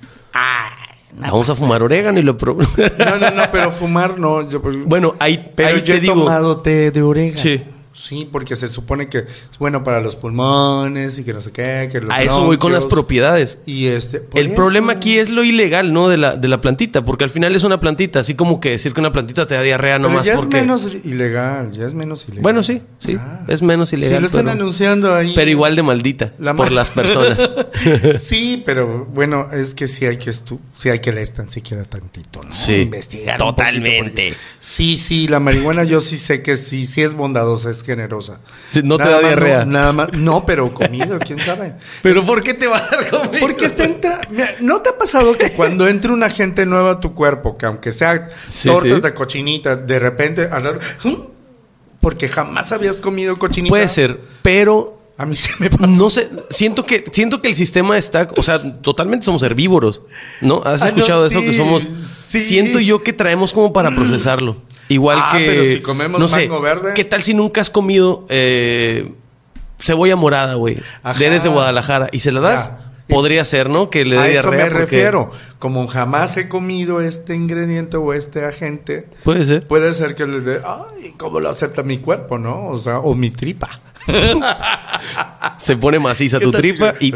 Vamos a fumar orégano y lo pro- No, no, no, pero fumar no. Yo, Bueno, ahí, pero ahí yo te he digo. tomado té de orégano. Sí. Sí, porque se supone que es bueno para los pulmones y que no sé qué. Que los A eso voy con las propiedades. Y este. El eso. problema aquí es lo ilegal, ¿no? De la, de la plantita, porque al final es una plantita, así como que decir que una plantita te da diarrea Pero nomás ya porque. es menos ilegal, ya es menos ilegal. Bueno, sí, sí, Ah. es menos ilegal. Sí, lo están pero, anunciando ahí. pero igual de maldita La por las personas. sí, pero bueno, es que sí hay que estu sí hay que leer tan siquiera tantito, ¿no? Sí, investigar. totalmente. poquito, porque- sí, sí, la marihuana yo sí sé que sí, sí es bondadosa, es generosa. No te Nada da diarrea. No, nada más, no, pero comido, quién sabe. pero ¿por qué te va a dar conmigo? Porque está entra ¿No te ha pasado que cuando entra una gente nueva a tu cuerpo, que aunque sea Sí, tortas sí. de cochinita, de repente, ¡hum! porque jamás habías comido cochinita? Puede ser, pero A mí se me pasó. No sé, siento que, siento que el sistema está, o sea, totalmente somos herbívoros, ¿no? ¿Has Ah, no, escuchado eso? Que somos, sí. siento yo que traemos como para procesarlo. Igual Ah, que, pero si comemos no sé, verde. ¿qué tal si nunca has comido eh, cebolla morada, güey? Eres de Guadalajara y se la das, Ya. Podría ser, ¿no? Que le dé A eso me porque- refiero. Como jamás he comido este ingrediente o este agente, Puede ser. puede ser que le dé, ay, ¿cómo lo acepta mi cuerpo, no? O sea, o mi tripa. Se pone maciza ¿Qué tu tripa y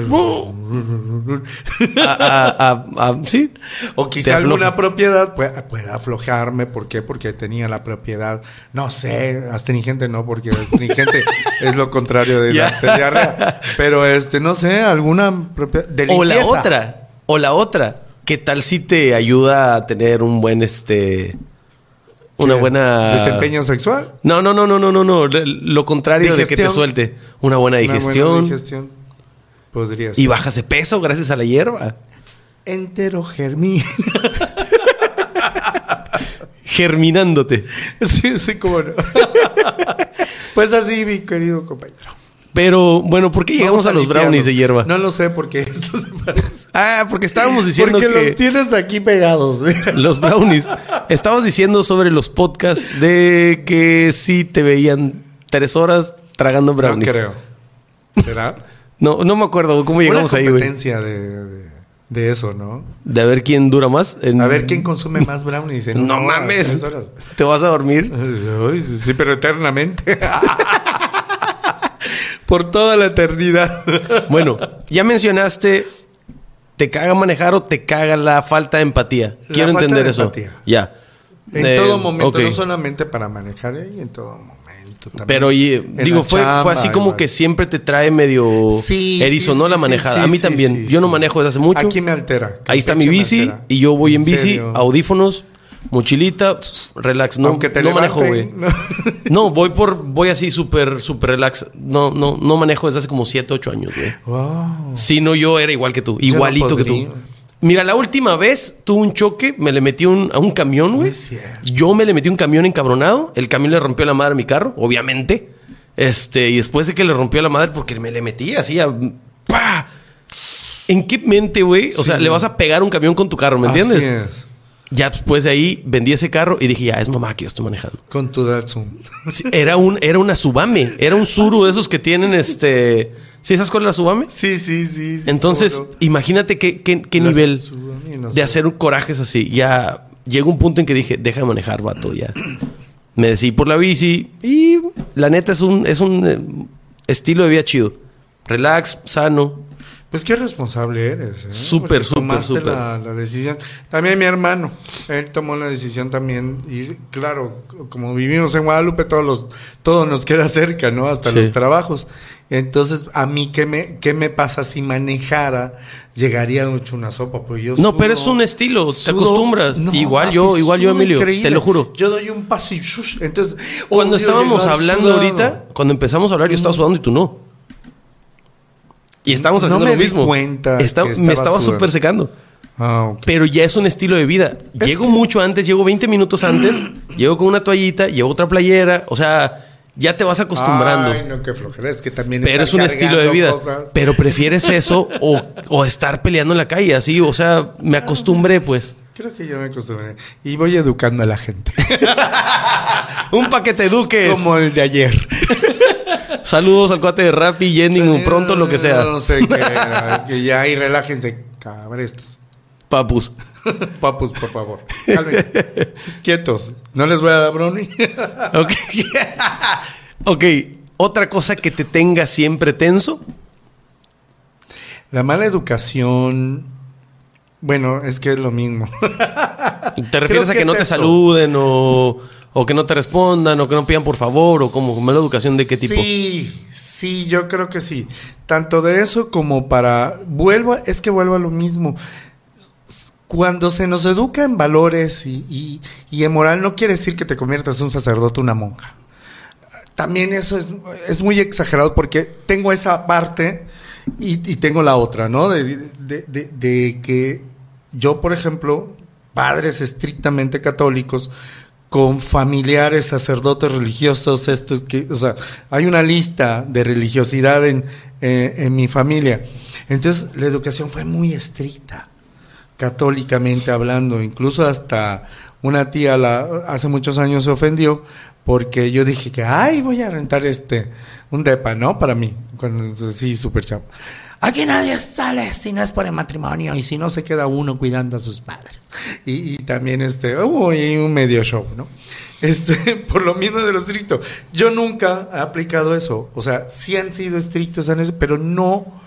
a- a- a- a- sí. O quizá alguna propiedad pueda, pueda aflojarme. ¿Por qué? Porque tenía la propiedad, no sé, astringente no, porque astringente es lo contrario de la diarrea. Pero este, no sé, alguna propiedad. de O la otra, o la otra. ¿Qué tal si te ayuda a tener un buen este una buena Desempeño sexual. No, no, no, no, no, no, no, lo contrario de que te Digestión. suelte una buena Una buena digestión digestión. Podría ser. y bajas de peso gracias a la hierba. Enterogermina. Germinándote. sí, sí, cómo no. pues así, mi querido compañero. Pero bueno, ¿por qué llegamos Vamos a los brownies de hierba? No lo sé porque esto se parece. Ah, porque estábamos diciendo Porque que los tienes aquí pegados. los brownies. Estabas diciendo sobre los podcasts de que sí te veían tres horas tragando No brownies. creo. ¿Será? No, no me acuerdo cómo llegamos Una ahí, güey. competencia de, de, de eso, ¿no? De a ver quién dura más. en- A ver quién consume más brownies. en No hora, mames. horas. Te vas a dormir. Sí, pero eternamente. Por toda la eternidad. Bueno, ya mencionaste. ¿Te caga manejar o te caga la falta de empatía? Quiero entender de eso. empatía. Ya. En Eh, todo momento, no solamente para manejar, eh, y en todo momento. también. Pero En digo, fue, chamba, fue así como igual. que siempre te trae medio Sí, erizo, sí, ¿no? la manejada. sí, a mí también. Yo no manejo desde hace mucho. Aquí me altera. Ahí está mi bici altera. y yo voy en bici, serio? audífonos, mochilita, relax. No, Aunque te no manejo, güey. ¿no? No, voy por, voy así súper, súper relax. No, no, no manejo desde hace como 7, 8 años, güey. Wow. Si no, yo era igual que tú, no igualito que tú. Mira, la última vez tuve un choque, me le metí un- a un camión, güey. Yo me le metí un camión encabronado, el camión le rompió la madre a mi carro, obviamente. Este, y después de que le rompió la madre, porque me le metí así a. ¡pa! ¿En qué mente, güey? O sea, le vas a pegar un camión con tu carro, ¿me entiendes? Así es. Ya después de ahí vendí ese carro y dije, ya, es mamá que yo estoy manejando. Con tu Datsun. Sí, Era un, era una Subame, era un Suru de esos que tienen este. ¿Sí sabes cuál es la Subame? Sí, sí, sí. sí, Entonces, imagínate qué, qué- qué nivel no de sé. hacer un corajes así. Ya llegó un punto en que dije, deja de manejar, vato, ya. Me decidí por la bici y la neta es un, es un eh, estilo de vida chido. Relax, sano. Pues qué responsable eres. ¿eh? Súper, súper, súper. La, la decisión. También mi hermano, él tomó la decisión también. Y claro, como vivimos en Guadalupe, todos los, todo nos queda cerca, ¿no? Hasta Sí. los trabajos. Entonces, a mí, ¿qué me, ¿qué me pasa si manejara? Llegaría mucho una sopa, pues yo No, sudo- pero es un estilo, te acostumbras. Igual yo- igual yo, Emilio, increíble. te lo juro. Yo doy un paso y shush, entonces Cuando estábamos hablando sudado. ahorita, cuando empezamos a hablar, yo estaba sudando y tú no. Y estábamos No haciendo me lo di mismo. cuenta Está- que me estaba súper secando. Ah. Pero ya es un estilo de vida. Llego mucho antes, llego 20 minutos antes, llego con una toallita, llevo otra playera, o sea, ya te vas acostumbrando. Ay, no, qué flojera, es que también pero es un estilo de vida. cosas. Pero prefieres eso o, o estar peleando en la calle, así, o sea, me acostumbré pues. Creo que yo me acostumbré. Y voy educando a la gente. Un paquete duques. Como el de ayer. Saludos al cuate de Rappi, Jending, pronto lo que sea. No sé qué es que ya ahí relájense, cabrestos. Papus. Papus, por favor. Quietos. No les voy a dar brownie. Ok. ok. Otra cosa que te tenga siempre tenso. La mala educación. Bueno, es que es lo mismo. ¿Te refieres Creo a que que no te eso. saluden o, o que no te respondan o que no pidan por favor o como mala educación de qué tipo? Sí, sí, yo creo que sí. Tanto de eso como para. Vuelvo, es que vuelvo a lo mismo. Cuando se nos educa en valores y, en moral, no quiere decir que te conviertas en un sacerdote o una monja. También eso es, muy exagerado porque tengo esa parte y, tengo la otra, ¿no? De que yo, por ejemplo, padres estrictamente católicos, con familiares, sacerdotes religiosos, estos o sea, hay una lista de religiosidad en, eh, en mi familia. Entonces, la educación fue muy estricta, católicamente hablando, incluso hasta una tía la, hace muchos años se ofendió porque yo dije que, ay, voy a rentar este, un depa, ¿no? Para mí, sí, súper chavo. Aquí nadie sale si no es por el matrimonio y si no se queda uno cuidando a sus padres. Y, también este, hubo un medio show, ¿no? Este, por lo mismo de lo estricto. Yo nunca he aplicado eso. O sea, sí han sido estrictos en eso, pero no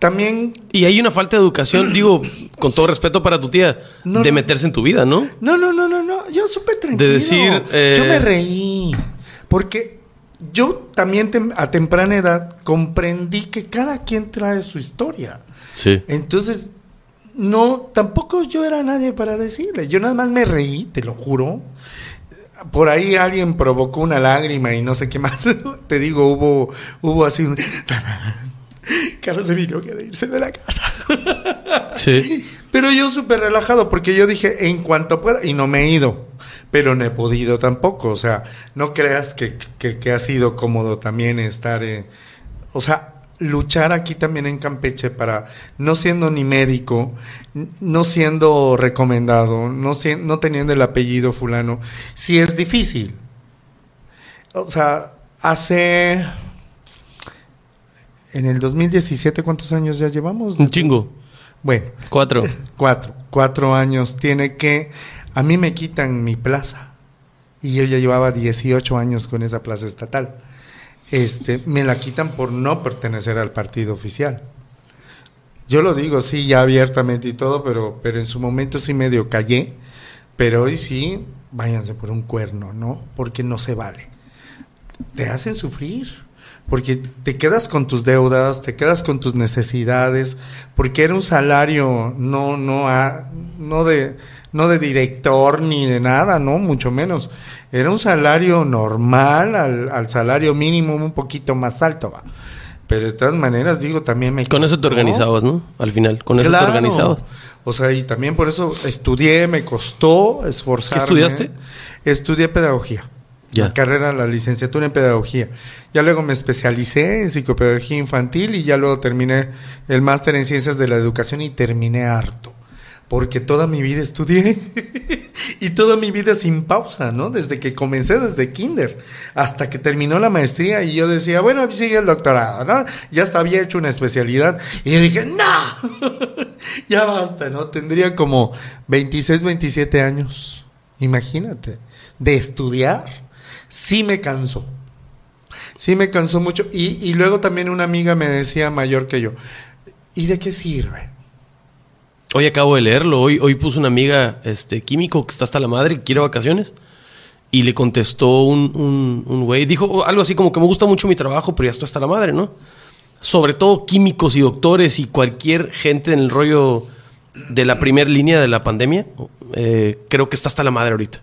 también... Y hay una falta de educación, digo, con todo respeto para tu tía, de meterse en tu vida, ¿no? No, no, no, no, no. Yo súper tranquilo. De decir... Yo me eh, reí. Porque yo también a temprana edad comprendí que cada quien trae su historia. Sí. Entonces, no, tampoco yo era nadie para decirle. Yo nada más me reí, te lo juro. Por ahí alguien provocó una lágrima y no sé qué más. te digo, hubo, hubo así un... Carlos Emilio quiere irse de la casa. Sí. Pero yo súper relajado porque yo dije, en cuanto pueda, y no me he ido, pero no he podido tampoco. O sea, no creas que, ha sido cómodo también estar, o sea, luchar aquí también en Campeche para, no siendo ni médico, no siendo recomendado, no, no teniendo el apellido fulano, sí es difícil. O sea, hace en el 2017, ¿cuántos años ya llevamos? Un chingo. Bueno. Cuatro. Cuatro. Cuatro años. Tiene que... A mí me quitan mi plaza. Y yo ya llevaba 18 años con esa plaza estatal. Este, me la quitan por no pertenecer al partido oficial. Yo lo digo, sí, ya abiertamente y todo, pero, pero en su momento sí medio callé. Pero hoy sí, váyanse por un cuerno, ¿no? Porque no se vale. Te hacen sufrir porque te quedas con tus deudas, te quedas con tus necesidades, porque era un salario no, no, no, de, no de director ni de nada, no, mucho menos. Era un salario normal al, salario mínimo un poquito más alto, va. Pero de todas maneras, digo, también me... Con eso te organizabas, ¿no? Al final, con eso te organizabas. O sea, y también por eso estudié, me costó esforzarme. ¿Qué estudiaste? Estudié pedagogía. La carrera, la licenciatura en pedagogía. Ya luego me especialicé en psicopedagogía infantil y ya luego terminé el máster en ciencias de la educación y terminé harto. Porque toda mi vida estudié y toda mi vida sin pausa, ¿no? Desde que comencé, desde kinder, hasta que terminó la maestría y yo decía, bueno, sigue el doctorado, ¿no? Ya hasta había hecho una especialidad y yo dije, no, ya basta, ¿no? Tendría como 26, 27 años, imagínate, de estudiar sí me cansó. Sí me cansó mucho. Y, luego también una amiga me decía mayor que yo, ¿y de qué sirve? Hoy acabo de leerlo. Hoy, hoy puso una amiga este, químico que está hasta la madre, que quiere vacaciones. Y le contestó un, un, güey. Dijo algo así como que me gusta mucho mi trabajo, pero ya estoy hasta la madre, ¿no? Sobre todo químicos y doctores y cualquier gente en el rollo de la primera línea de la pandemia. Eh, creo que está hasta la madre ahorita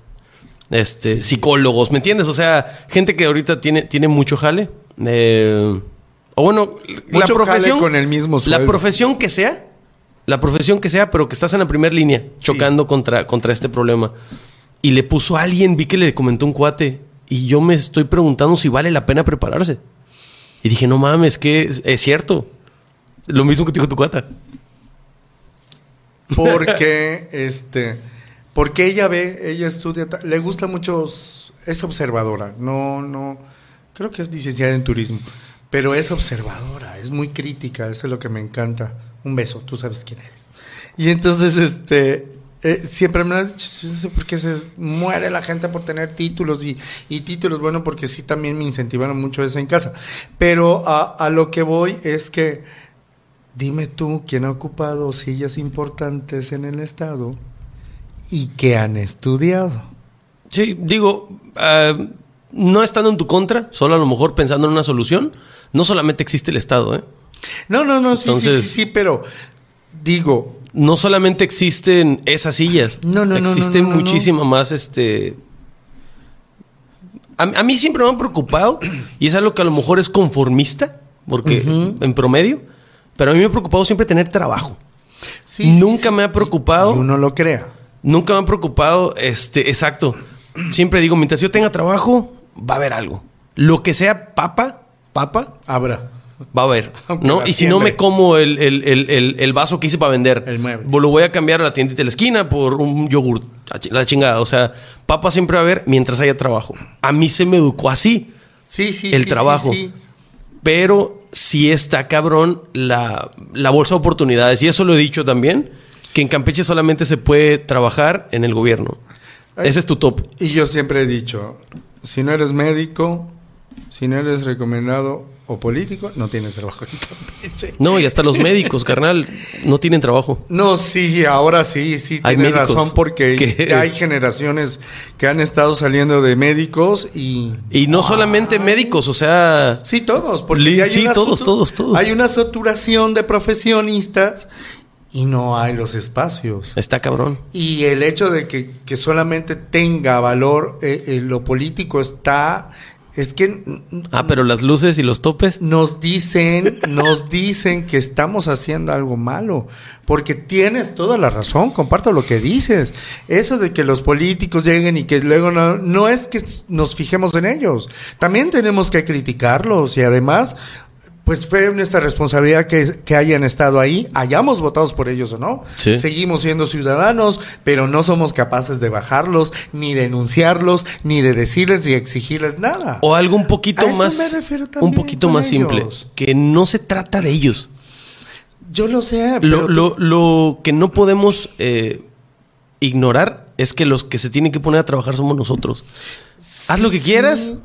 este, psicólogos, ¿me entiendes? O sea, gente que ahorita tiene, tiene mucho jale. Eh, o bueno, la profesión. con el mismo La profesión que sea, la profesión que sea, pero que estás en la primera línea, chocando contra, contra este problema. Y le puso a alguien, vi que le comentó un cuate, y yo me estoy preguntando si vale la pena prepararse. Y dije, no mames, que es, es cierto. Lo mismo que te dijo tu cuata. Porque, este porque ella ve, ella estudia, le gusta mucho, es observadora, no, no, creo que es licenciada en turismo, pero es observadora, es muy crítica, eso es lo que me encanta. Un beso, tú sabes quién eres. Y entonces, este, eh, siempre me ha dicho, no por qué se muere la gente por tener títulos y, y, títulos, bueno, porque sí también me incentivaron mucho eso en casa. Pero a, a lo que voy es que, dime tú, ¿quién ha ocupado sillas importantes en el Estado? y que han estudiado. Sí, digo, ah, no estando en tu contra, solo a lo mejor pensando en una solución, no solamente existe el Estado, ¿eh? No, no, no, sí, sí, sí, pero digo... No solamente existen esas sillas. No, no, no. Existen muchísimo más, este... A, mí siempre me han preocupado, y es algo que a lo mejor es conformista, porque en promedio, pero a mí me ha preocupado siempre tener trabajo. Sí, Nunca me ha preocupado... Uno lo crea. Nunca me han preocupado, este, exacto. Siempre digo, mientras yo tenga trabajo, va a haber algo. Lo que sea papa, papa, habrá. Va a haber, Aunque ¿no? Y si no me como el, el- el- el- vaso que hice para vender, El mueble. lo voy a cambiar a la tiendita de la esquina por un yogur. La chi- La chingada. O sea, papa siempre va a haber mientras haya trabajo. A mí se me educó así. Sí, sí. El sí, trabajo. sí, sí. Pero sí está cabrón la, la bolsa de oportunidades. Y eso lo he dicho también, que en Campeche solamente se puede trabajar en el gobierno. Ese es tu top. Y yo siempre he dicho, si no eres médico, si no eres recomendado o político, no tienes trabajo. No, y hasta los médicos, carnal, no tienen trabajo. No, sí, ahora sí, sí, Hay tienes razón porque que- ya hay generaciones que han estado saliendo de médicos y... Y no solamente médicos, o sea... Sí, todos, porque hay sí, una todos, todos, todos. Hay una saturación de profesionistas y no hay los espacios. Está cabrón. Y el hecho de que, que solamente tenga valor eh, eh, lo político está... Es que Ah, pero las luces y los topes. nos dicen, nos dicen que estamos haciendo algo malo, porque tienes toda la razón, comparto lo que dices. Eso de que los políticos lleguen y que luego no, no es que nos fijemos en ellos, también tenemos que criticarlos y además, pues fue nuestra responsabilidad que, que hayan estado ahí, hayamos votado por ellos o no. Sí. Seguimos siendo ciudadanos, pero no somos capaces de bajarlos, ni denunciarlos, ni de decirles y exigirles nada. O algo un poquito A eso más... me refiero Un poquito más simple. Que no se trata de ellos. Yo lo sé, Lo, pero lo- lo que no podemos eh, ignorar es que los que se tienen que poner a trabajar somos nosotros. Haz lo que quieras. sí.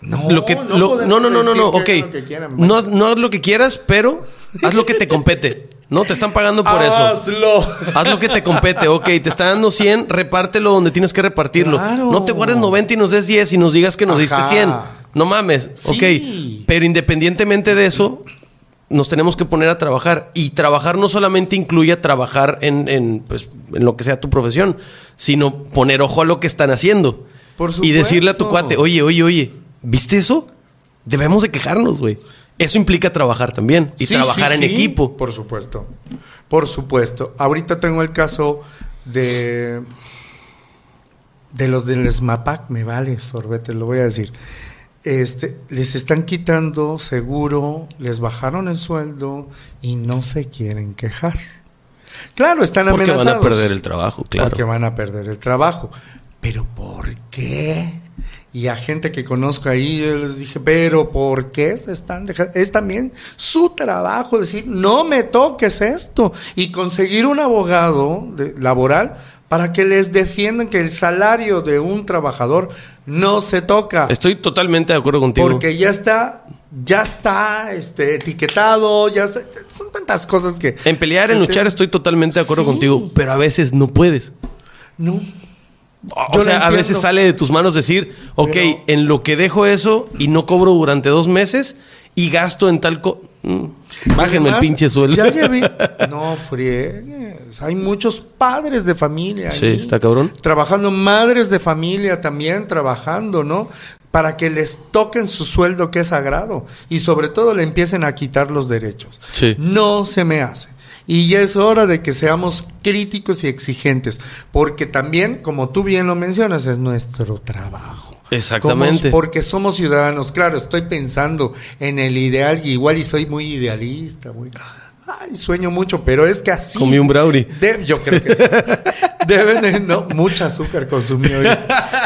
No, lo que, no lo- no, no, no, no, no, ok. quieran, no, no haz lo que quieras, pero haz lo que te compete. No, te están pagando por eso. Hazlo. Haz lo que te compete, ok. Te está dando 100, repártelo donde tienes que repartirlo. Claro. No te guardes 90 y nos des 10 y nos digas que nos diste Ajá. 100. No mames, Sí. ok. Pero independientemente de eso, nos tenemos que poner a trabajar. Y trabajar no solamente incluye a trabajar en, en, pues, en lo que sea tu profesión, sino poner ojo a lo que están haciendo. Por y decirle a tu cuate, oye, oye, oye, ¿viste eso? Debemos de quejarnos, güey. Eso implica trabajar también y Sí, trabajar sí, en sí, equipo. Por supuesto. Por supuesto. Ahorita tengo el caso de de los del SMAPAC, me vale, sorbete, lo voy a decir. Este, les están quitando seguro, les bajaron el sueldo y no se quieren quejar. Claro, están Porque amenazados. van a perder el trabajo, claro. Porque van a perder el trabajo. Pero ¿por qué? Y a gente que conozco ahí, yo les dije, pero ¿por qué se están dejando? Es también su trabajo decir, no me toques esto. Y conseguir un abogado de- laboral para que les defiendan que el salario de un trabajador no se toca. Estoy totalmente de acuerdo contigo. Porque ya está, ya está este, etiquetado, ya está- son tantas cosas que... En pelear, en luchar, estoy totalmente de acuerdo sí. contigo, pero a veces no puedes. No. O Yo sea, a veces sale de tus manos decir, ok, Pero- en lo que dejo eso y no cobro durante dos meses y gasto en tal... co- Mm, Bájenme el pinche sueldo. ya llevé- No friegues. Hay muchos padres de familia. Sí, ahí, está cabrón. Trabajando, madres de familia también trabajando, ¿no? Para que les toquen su sueldo que es sagrado. Y sobre todo le empiecen a quitar los derechos. Sí. No se me hace. Y ya es hora de que seamos críticos y exigentes. Porque también, como tú bien lo mencionas, es nuestro trabajo. Exactamente. Como- porque somos ciudadanos. Claro, estoy pensando en el ideal y igual y soy muy idealista. Muy, ay, sueño mucho, pero es que así. Comí un brownie. de- yo creo que sí. Deben de- no, mucha azúcar consumí hoy.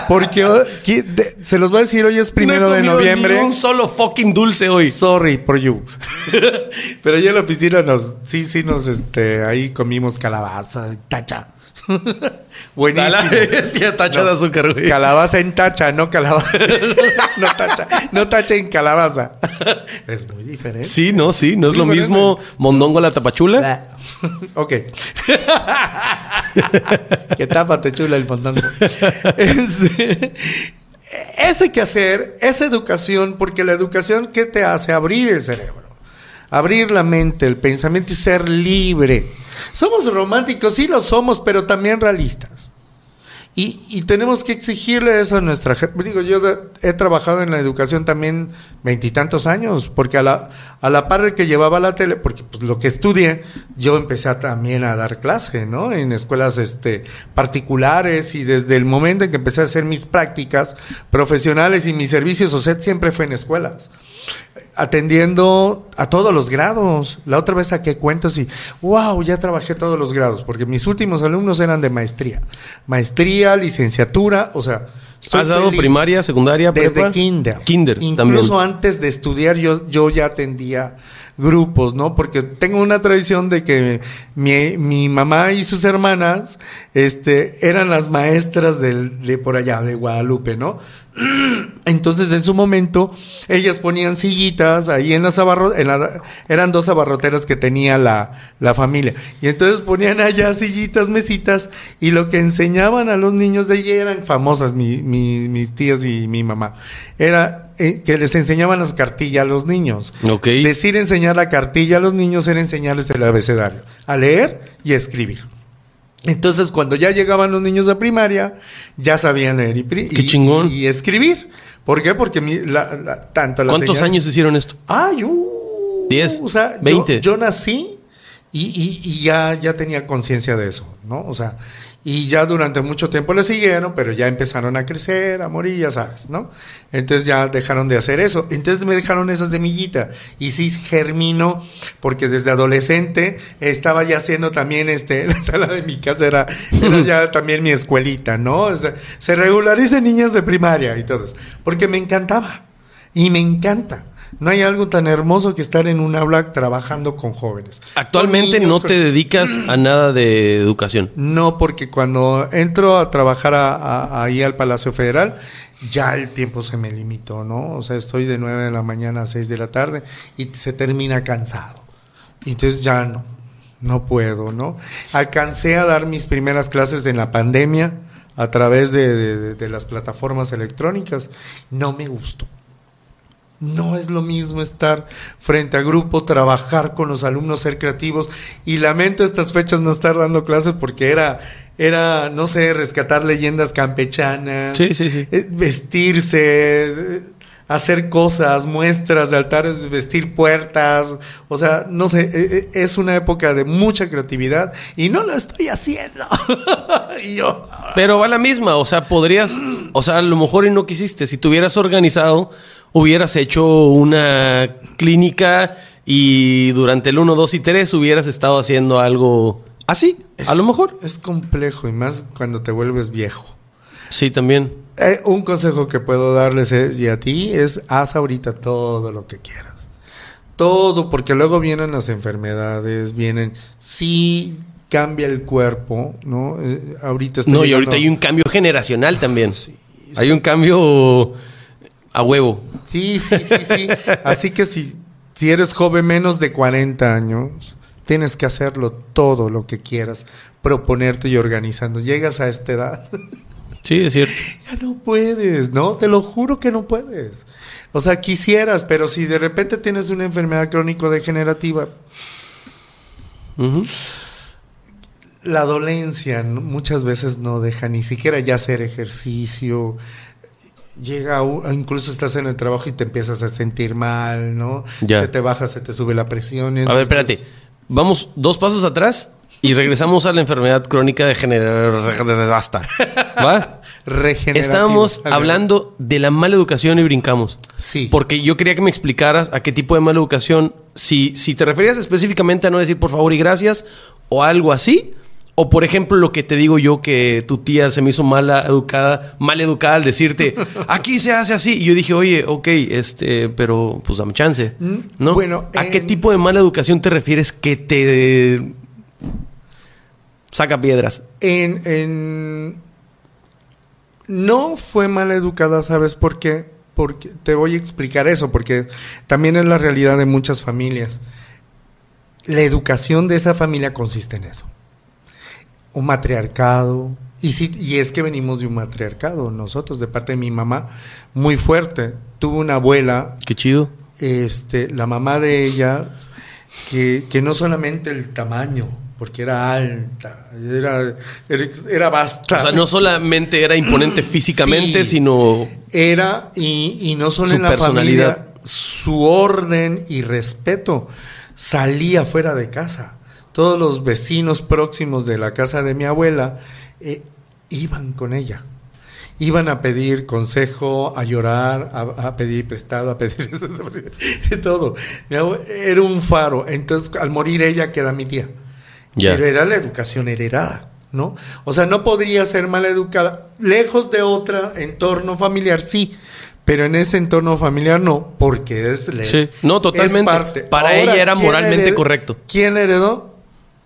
Porque de- se los voy a decir, hoy es primero No he de noviembre. ni un solo fucking dulce hoy. Sorry for you. Pero ya en la oficina nos, sí, sí nos, este, ahí comimos calabaza, tacha. Buenísimo. La bestia, tacha No, de azúcar, güey. Calabaza en tacha, no calabaza. no tacha, no tacha en calabaza. Es muy diferente. Sí, no, sí, no es lo diferente. mismo mondongo a la tapachula. ok. que tápate chula el mondongo. Eso hay que hacer, esa educación, porque la educación, ¿qué te hace? Abrir el cerebro, abrir la mente, el pensamiento y ser libre. Somos románticos, sí lo somos, pero también realistas. Y, tenemos que exigirle eso a nuestra gente. Digo, yo he trabajado en la educación también veintitantos años, porque a la, a la par de que llevaba la tele, porque pues, lo que estudié, yo empecé también a dar clase, ¿no? En escuelas este, particulares y desde el momento en que empecé a hacer mis prácticas profesionales y mis servicios, o sea, siempre fue en escuelas atendiendo a todos los grados. La otra vez saqué cuentos y, wow, ya trabajé todos los grados, porque mis últimos alumnos eran de maestría. Maestría, licenciatura, o sea... ¿Has dado primaria, secundaria, Desde kinder. Kinder Incluso antes de estudiar yo, yo ya atendía grupos, ¿no? Porque tengo una tradición de que mi, mi mamá y sus hermanas este, eran las maestras de por allá, de Guadalupe, ¿no? Entonces, en su momento, ellas ponían sillitas ahí en las abarroteras, eran dos abarroteras que tenía la, la, familia. Y entonces ponían allá sillitas, mesitas, y lo que enseñaban a los niños de allí eran famosas, mi, mis tías y mi mamá. Era eh, que les enseñaban las cartillas a los niños. Decir enseñar la cartilla a los niños era enseñarles el abecedario, a leer y a escribir. Entonces, cuando ya llegaban los niños a primaria, ya sabían leer y, escribir. ¿Por qué? Porque tanto la ¿Cuántos años hicieron esto? Ay, uh, 10, o sea, 20. Yo, nací y, y, ya, ya tenía conciencia de eso, ¿no? O sea, y ya durante mucho tiempo le siguieron, pero ya empezaron a crecer, a morir, ya sabes, ¿no? Entonces ya dejaron de hacer eso. Entonces me dejaron esa semillita. Y sí germinó, porque desde adolescente estaba ya haciendo también, este, la sala de mi casa era, ya también mi escuelita, ¿no? se regularicen niñas de primaria y todos. Porque me encantaba. Y me encanta. No hay algo tan hermoso que estar en un aula trabajando con jóvenes. Actualmente no te dedicas a nada de educación. No, porque cuando entro a trabajar ahí al Palacio Federal, ya el tiempo se me limitó, ¿no? O sea, estoy de 9 de la mañana a 6 de la tarde y se termina cansado. Entonces ya no, no puedo, ¿no? Alcancé a dar mis primeras clases en la pandemia a través de las plataformas electrónicas. No me gustó. No es lo mismo estar frente a grupo, trabajar con los alumnos, ser creativos. Y lamento estas fechas no estar dando clases porque era, era no sé, rescatar leyendas campechanas. Sí, sí, sí. Eh, vestirse, hacer cosas, muestras de altares, vestir puertas. O sea, no sé, eh, eh, es una época de mucha creatividad y no lo estoy haciendo. y yo. Pero va la misma, o sea, podrías, o sea, a lo mejor y no quisiste. Si tuvieras organizado hubieras hecho una clínica y durante el 1, 2 y 3 hubieras estado haciendo algo así, a lo mejor. Es complejo y más cuando te vuelves viejo. Sí, también. Eh, un consejo que puedo darles y a ti es haz ahorita todo lo que quieras. Todo, porque luego vienen las enfermedades, vienen, sí cambia el cuerpo, ¿no? Eh, ahorita No, y ahorita hay un cambio generacional también. Sí, Hay un cambio a huevo. Sí, sí, sí, sí. Así que si, si eres joven menos de 40 años, tienes que hacerlo todo lo que quieras, proponerte y organizando. Llegas a esta edad. Sí, es cierto. Ya no puedes, ¿no? Te lo juro que no puedes. O sea, quisieras, pero si de repente tienes una enfermedad crónico-degenerativa, la dolencia muchas veces no deja ni siquiera ya hacer ejercicio, llega, incluso estás en el trabajo y te empiezas a sentir mal, ¿no? Se te baja, se te sube la presión. a ver, espérate. Vamos dos pasos atrás y regresamos a la enfermedad crónica de basta. ¿Va? Estábamos hablando de la mala educación y brincamos. Sí. Porque yo quería que me explicaras a qué tipo de mala educación, si, si te referías específicamente a no decir por favor y gracias o algo así, o por ejemplo, lo que te digo yo que tu tía se me hizo mala educada, mal educada al decirte, aquí se hace así. Y yo dije, oye, ok, este, pero pues dame chance. Mm, ¿No? Bueno, ¿a qué tipo de mala educación te refieres que te saca piedras? En, en... No fue mala educada, ¿sabes por qué? Porque te voy a explicar eso, porque también es la realidad de muchas familias. La educación de esa familia consiste en eso un matriarcado. Y, sí, y es que venimos de un matriarcado, nosotros, de parte de mi mamá, muy fuerte. Tuvo una abuela. Qué chido. Este, la mamá de ella, que, que no solamente el tamaño, porque era alta, era, era, era. O sea, no solamente era imponente físicamente, Sí. sino Era, y, y no solo Su en la personalidad. familia, su orden y respeto salía fuera de casa. Todos los vecinos próximos de la casa de mi abuela eh, iban con ella. Iban a pedir consejo, a llorar, a, a pedir prestado, a pedir de todo. Mi Era un faro. Entonces, al morir ella, queda mi tía. Ya. Pero era la educación heredada, ¿no? O sea, no podría ser mal educada. Lejos de otro entorno familiar, sí. Pero en ese entorno familiar no, porque es la- Sí. No, es totalmente. parte. Para ella era ¿quién moralmente heredó? correcto. ¿Quién heredó?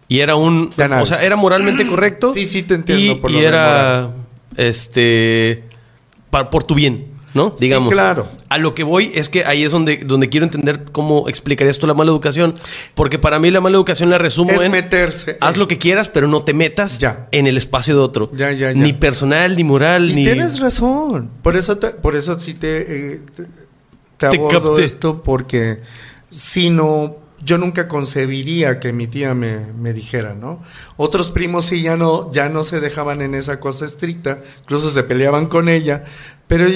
Y era un, o sea, era moralmente correcto. Sí, sí, te entiendo Y, por lo era, este, pa- por tu bien, ¿no? Sí, Digamos. claro. A lo que voy es que ahí es donde, donde quiero entender cómo explicarías tú la mala educación, porque para mí la mala educación la resumo Es en meterse. haz lo que quieras, pero no te metas Ya. en el espacio de otro. Ya, ya, ya. Ni personal, ni moral, Y ni tienes razón. Por eso, te- por eso sí te, eh, te, te abordo esto, porque si no, yo nunca concebiría que mi tía me, me dijera, ¿no? Otros primos sí ya no, ya no se dejaban en esa cosa estricta, incluso se peleaban con ella, pero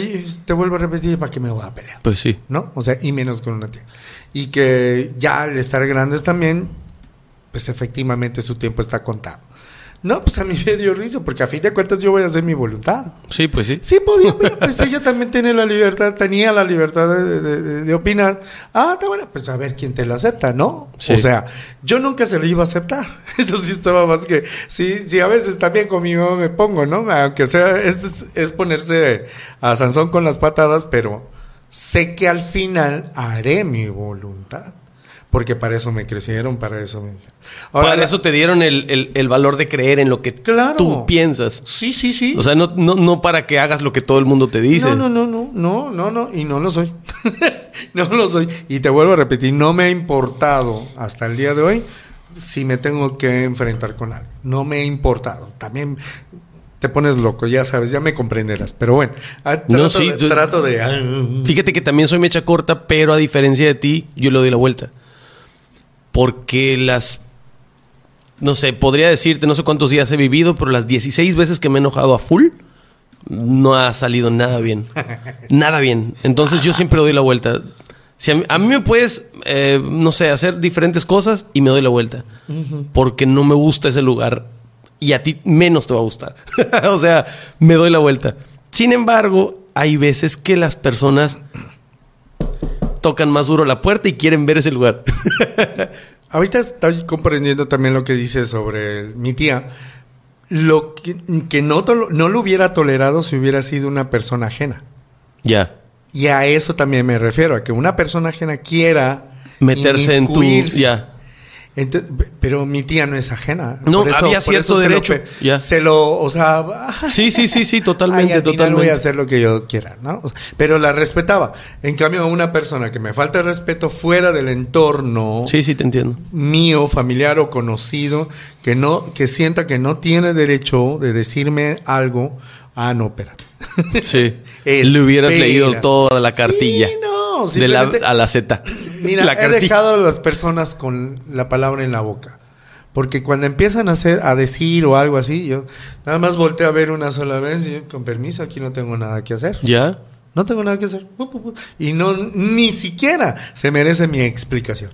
te vuelvo a repetir, ¿para qué me voy a pelear? Pues sí. ¿no? O sea, y menos con una tía. Y que ya al estar grandes también, pues efectivamente su tiempo está contado. No, pues a mí me dio risa, porque a fin de cuentas yo voy a hacer mi voluntad. Sí, pues sí. Sí podía, pero pues ella también tiene la libertad, tenía la libertad de, de- de- de opinar. Ah, está bueno, pues a ver quién te lo acepta, ¿no? Sí. O sea, yo nunca se lo iba a aceptar. Eso sí estaba más que, sí, sí, a veces también con mi mamá me pongo, ¿no? Aunque sea, es, es- es ponerse a Sansón con las patadas, pero sé que al final haré mi voluntad. Porque para eso me crecieron, para eso me... Ahora, para eso te dieron el, el- el valor de creer en lo que Claro. tú piensas. Sí, sí, sí. O sea, no, no, no para que hagas lo que todo el mundo te dice. No, no, no, no, no, no, no, y no lo soy. no lo soy. Y te vuelvo a repetir, no me ha importado hasta el día de hoy si me tengo que enfrentar con algo. No me ha importado. También te pones loco, ya sabes, ya me comprenderás. Pero bueno, ah, trato, No, sí, de, tú- trato de... ah, Fíjate que también soy mecha corta, pero a diferencia de ti, yo le doy la vuelta. Porque las. No sé, podría decirte, no sé cuántos días he vivido, pero las 16 veces que me he enojado a full, no ha salido nada bien. Nada bien. Entonces yo siempre doy la vuelta. Si a, mí, a mí me puedes, eh, no sé, hacer diferentes cosas y me doy la vuelta. Porque no me gusta ese lugar y a ti menos te va a gustar. o sea, me doy la vuelta. Sin embargo, hay veces que las personas tocan más duro la puerta y quieren ver ese lugar. Ahorita estoy comprendiendo también lo que dice sobre mi tía. Lo que, que no, no lo hubiera tolerado si hubiera sido una persona ajena. ya. Y a eso también me refiero, a que una persona ajena quiera Meterse en tu. Ya. Pero mi tía no es ajena. No, había cierto se lo derecho. Se lo, o sea, Sí, sí, sí, sí, ay, totalmente, al final totalmente. voy a hacer lo que yo quiera, ¿no? O sea, pero la respetaba. En cambio, a una persona que me falta respeto fuera del entorno Sí, sí, te entiendo. mío, familiar o conocido, que no, que sienta que no tiene derecho de decirme algo, ah, no, espérate. Sí. Le hubieras leído toda la cartilla. Sí, no, de la a la Z. Mira, la he cartilla. dejado a las personas con la palabra en la boca. Porque cuando empiezan a hacer, a decir o algo así, yo nada más volteo a ver una sola vez y yo, con permiso, aquí no tengo nada que hacer. Ya. No tengo nada que hacer. Y no, ni siquiera se merece mi explicación.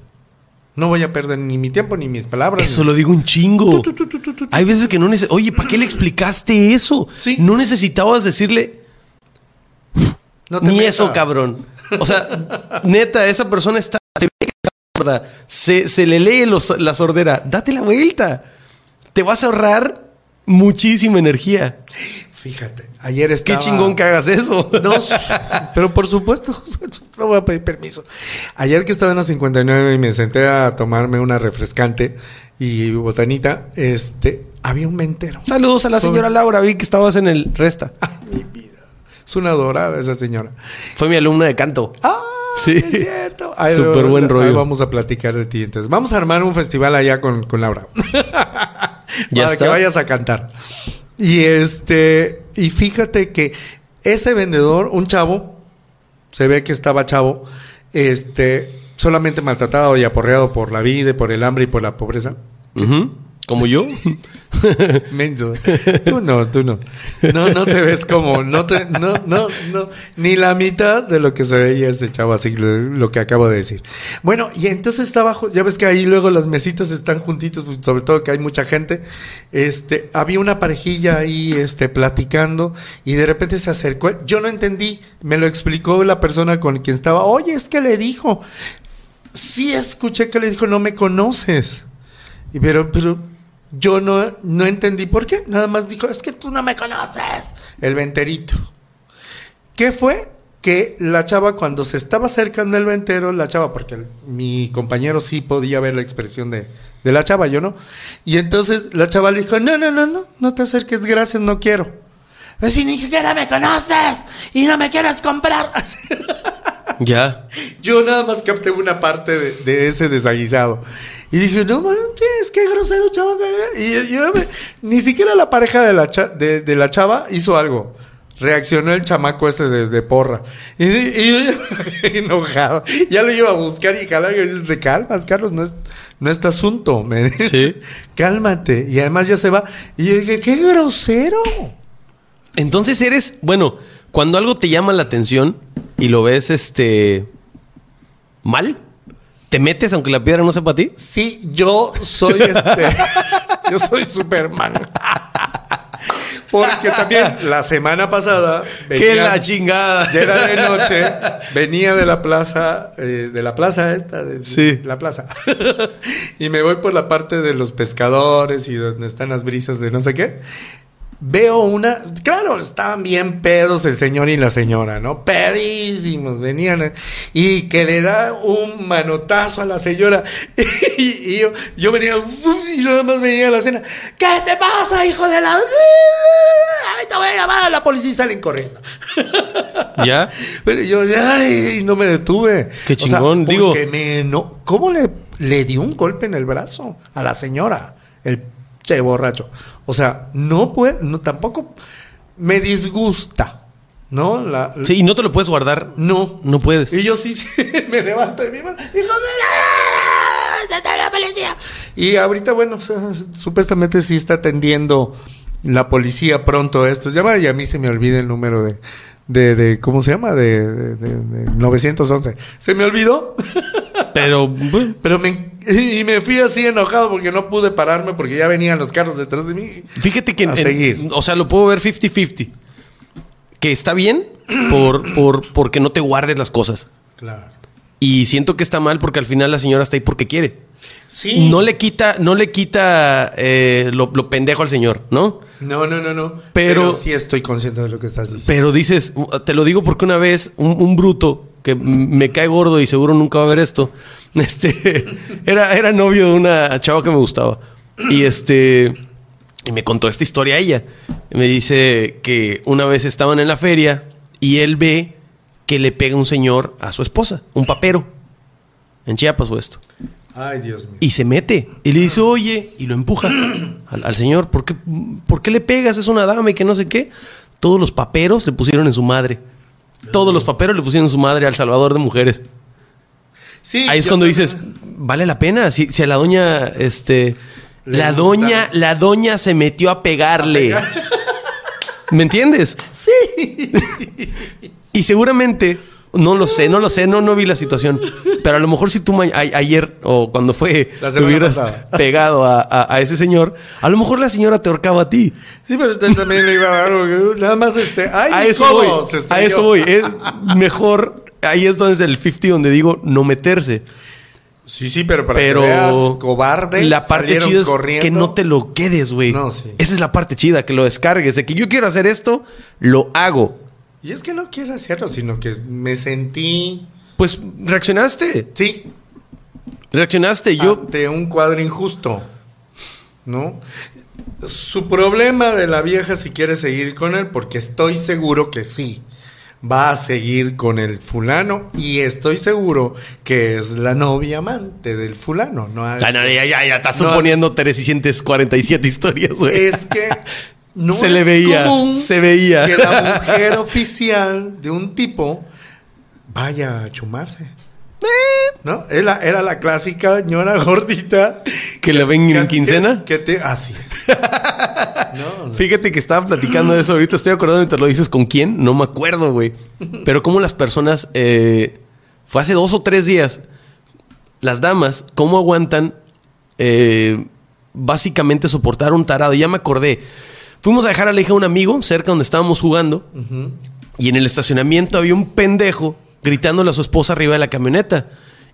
No voy a perder ni mi tiempo ni mis palabras. Eso ni- lo digo un chingo. Hay veces que no necesitas. Oye, ¿para qué le explicaste eso? Sí. No necesitabas decirle No te ni metas. eso, cabrón. O sea, neta, esa persona está. Se ve que está. Se, se le lee los- la sordera. Date la vuelta. Te vas a ahorrar muchísima energía. Fíjate, ayer Qué estaba... chingón que hagas eso. No, pero por supuesto, no voy a pedir permiso. Ayer que estaba en la 59 y me senté a tomarme una refrescante y botanita, este, había un mentero. Saludos a la señora Laura. Vi que estabas en el Resta. Mi vida. Es una adorada esa señora. Fue mi alumna de canto. Ah, Sí. es cierto. Ay, Súper buen rollo. Vamos a platicar de ti. Entonces, vamos a armar un festival allá con, con Laura. Ya para que vayas a cantar. Y este, y fíjate que ese vendedor, un chavo, se ve que estaba chavo, este, solamente maltratado y aporreado por la vida, y por el hambre y por la pobreza. Ujú. Como yo. Menso. Tú no, tú no. No, no te ves como, no te, no, no, no, ni la mitad de lo que se veía ese chavo así, lo, que acabo de decir. Bueno, y entonces está abajo, ya ves que ahí luego las mesitas están juntitos, sobre todo que hay mucha gente. Este, había una parejilla ahí, este, platicando, y de repente se acercó. Yo no entendí, me lo explicó la persona con quien estaba. Oye, es que le dijo. Sí, escuché que le dijo, no me conoces. Y pero, pero, yo no, no entendí por qué. Nada más dijo, es que tú no me conoces. El venterito. ¿Qué fue? Que la chava cuando se estaba acercando el ventero, la chava, porque el- mi compañero sí podía ver la expresión de, de la chava, yo no. Y entonces la chava le dijo, no, no, no, no, no te acerques, gracias, no quiero. "Pero Si ni siquiera me conoces y no me quieres comprar. Ya. Yo nada más capté una parte de, de ese desaguisado. Y dije, no manches, qué grosero, chava. Y yo me- ni siquiera la pareja de la, cha- de, de la chava hizo algo. Reaccionó el chamaco este de, de porra. Y, y yo ya enojado. Ya lo iba a buscar y jalar. Y dices, te calmas, Carlos, no es, no es tu asunto. Me Sí. Cálmate. Y además ya se va. Y yo dije, qué grosero. Entonces eres, bueno, cuando algo te llama la atención y lo ves este mal, te metes aunque la piedra no sea para ti. Sí, yo soy este. yo soy Superman. Porque también la semana pasada. ¡Qué la chingada! Ya era de noche, venía de la plaza, eh, de la plaza esta, de, Sí. la plaza. y me voy por la parte de los pescadores y donde están las brisas de no sé qué. Veo una, claro, estaban bien pedos el señor y la señora, ¿no? Pedísimos, venían eh, y que le da un manotazo a la señora y, y yo, yo venía y nada más venía a la cena. ¿Qué te pasa, hijo de la? Te voy a llamar a la policía y salen corriendo. ¿Ya? Pero yo, ay, no me detuve. Qué chingón, digo. Porque me no, ¿Cómo le, le dio un golpe en el brazo a la señora? El che borracho. O sea, no puede, no, tampoco me disgusta, ¿no? La, Sí, y no te lo puedes guardar. No. No puedes. Y yo sí, sí, me levanto de mi mano. ¡Hijo de la! ¡Está la policía! Y ahorita, bueno, su- supuestamente sí está atendiendo la policía pronto estos llamadas y a mí se me olvida el número de, de, de- ¿cómo se llama? De, de- de- de 911. Se me olvidó, Pero bueno, pero me, y me fui así enojado porque no pude pararme porque ya venían los carros detrás de mí. fíjate que... A en- seguir. o sea, lo puedo ver 50-50. Que está bien por, por, porque no te guardes las cosas. Claro. Y siento que está mal porque al final la señora está ahí porque quiere. Sí. No le quita, no le quita eh, lo, lo pendejo al señor, ¿no? No, no, no, no. Pero- Pero, sí estoy consciente de lo que estás diciendo. Pero dices, te lo digo porque una vez un, un bruto que me cae gordo y seguro nunca va a ver esto, este, era, era novio de una chava que me gustaba. Y este, y me contó esta historia a ella. Me dice que una vez estaban en la feria y él ve que le pega un señor a su esposa, un papero. En Chiapas fue esto. Ay, Dios mío. Y se mete. Y le dice, oye, y lo empuja al, al señor. ¿Por qué, ¿Por qué le pegas? Es una dama y que no sé qué. Todos los paperos le pusieron en su madre. Todos los paperos le pusieron su madre al salvador de mujeres. Sí, Ahí es cuando también- dices, vale la pena. Si, si a la doña, este. Le la doña, la doña se metió a pegarle. ¿Me entiendes? Sí. Y seguramente, no lo sé, no lo sé, no, no vi la situación. Pero a lo mejor si tú a- ayer o cuando fue te hubieras pasada. pegado a, a- a ese señor, a lo mejor la señora te ahorcaba a ti. Sí, pero usted también le iba a dar nada más este. Ay, A eso voy. A eso voy. Es mejor. Ahí es donde es el 50 donde digo no meterse. Sí, sí, pero para pero que veas, cobarde. la parte chida es corriendo. que no te lo quedes, güey. No, sí. Esa es la parte chida, que lo descargues. De que yo quiero hacer esto, lo hago. Y es que no quiero hacerlo, sino que me sentí. Pues reaccionaste. Sí. Reaccionaste. Yo. ante un cuadro injusto. ¿No? Su problema de la vieja si quiere seguir con él, porque estoy seguro que sí. Va a seguir con el fulano y estoy seguro que es la novia amante del fulano. No sea, no, ya, ya, ya estás No. suponiendo 347 historias, güey. Es que no Se le veía, común se veía. que la mujer oficial de un tipo vaya a chumarse. ¿No? Era, era la clásica ñora gordita. ¿Que le ven en quincena? Que te, así es. no, Fíjate que estaba platicando de eso. Ahorita estoy acordando mientras lo dices con quién. No me acuerdo, güey. Pero como las personas. eh, fue hace dos o tres días. Las damas, ¿cómo aguantan eh, básicamente soportar un tarado? Ya me acordé. Fuimos a dejar a la hija de un amigo cerca donde estábamos jugando. Y en el estacionamiento había un pendejo gritándole a su esposa arriba de la camioneta.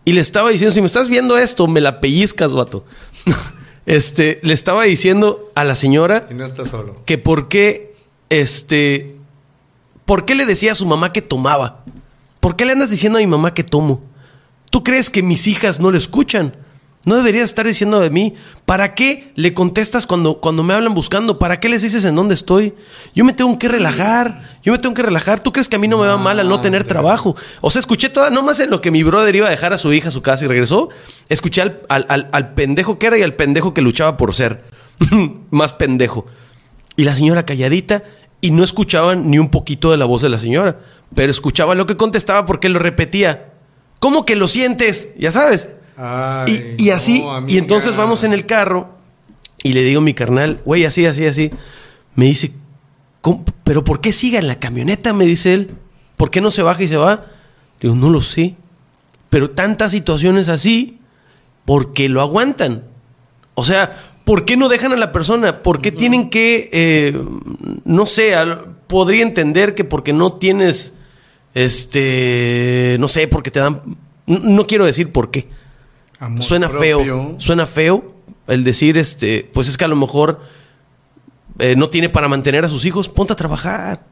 Y le estaba diciendo, si me estás viendo esto, me la pellizcas, vato. este, le estaba diciendo a la señora Y no está solo. que por qué, este, por qué le decía a su mamá que tomaba. ¿Por qué le andas diciendo a mi mamá que tomo? ¿Tú crees que mis hijas no le escuchan? No deberías estar diciendo de mí. ¿Para qué le contestas cuando, cuando me hablan buscando? ¿Para qué les dices en dónde estoy? Yo me tengo que relajar. Yo me tengo que relajar. ¿Tú crees que a mí no me va mal al no tener trabajo? O sea, escuché toda, no más en lo que mi brother iba a dejar a su hija a su casa y regresó. Escuché al, al- al- al pendejo que era y al pendejo que luchaba por ser. más pendejo. Y la señora calladita y no escuchaban ni un poquito de la voz de la señora. Pero escuchaba lo que contestaba porque lo repetía. ¿Cómo que lo sientes? Ya sabes. Ay, y, y así, no, y entonces vamos en el carro y le digo a mi carnal, güey, así, así, así. Me dice, "¿Cómo? ¿pero por qué siga en la camioneta? Me dice él. ¿Por qué no se baja y se va? Le digo, no lo sé. Pero tantas situaciones así, porque lo aguantan. O sea, ¿por qué no dejan a la persona? ¿Por qué tienen que, eh, no sé, al- podría entender que porque no tienes, este, no sé, porque te dan, no, no quiero decir por qué. Amor Suena propio. feo, suena feo el decir, este, pues es que a lo mejor eh, no tiene para mantener a sus hijos, ponte a trabajar.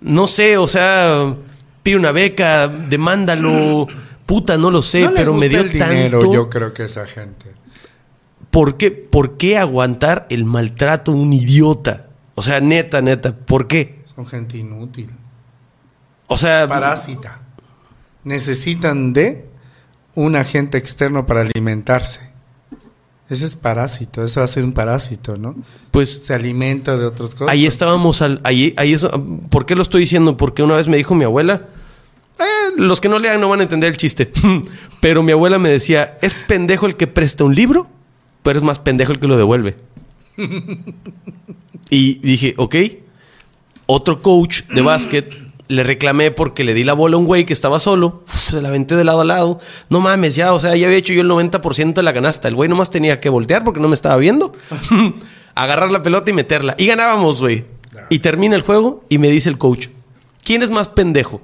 No sé, o sea, pide una beca, demándalo, puta, no lo sé, No pero me dio el dinero, tanto. yo creo que esa gente. ¿Por qué, ¿Por qué aguantar el maltrato de un idiota? O sea, neta, neta, ¿por qué? Son gente inútil. O sea, Parásita. Necesitan de un agente externo para alimentarse. Ese es parásito, eso va a ser un parásito, ¿no? pues Se alimenta de otras cosas. Ahí estábamos al. Ahí, ahí eso, ¿Por qué lo estoy diciendo? Porque una vez me dijo mi abuela. eh, los que no lean no van a entender el chiste. pero mi abuela me decía: es pendejo el que presta un libro, pero es más pendejo el que lo devuelve. y dije, ok. Otro coach de básquet le reclamé porque le di la bola a un güey que estaba solo. Uf, se la aventé de lado a lado. No mames, ya, o sea, ya había hecho yo el 90% de la canasta. El güey nomás tenía que voltear porque no me estaba viendo. Agarrar la pelota y meterla. Y ganábamos, güey. Y termina el juego y me dice el coach: ¿Quién es más pendejo?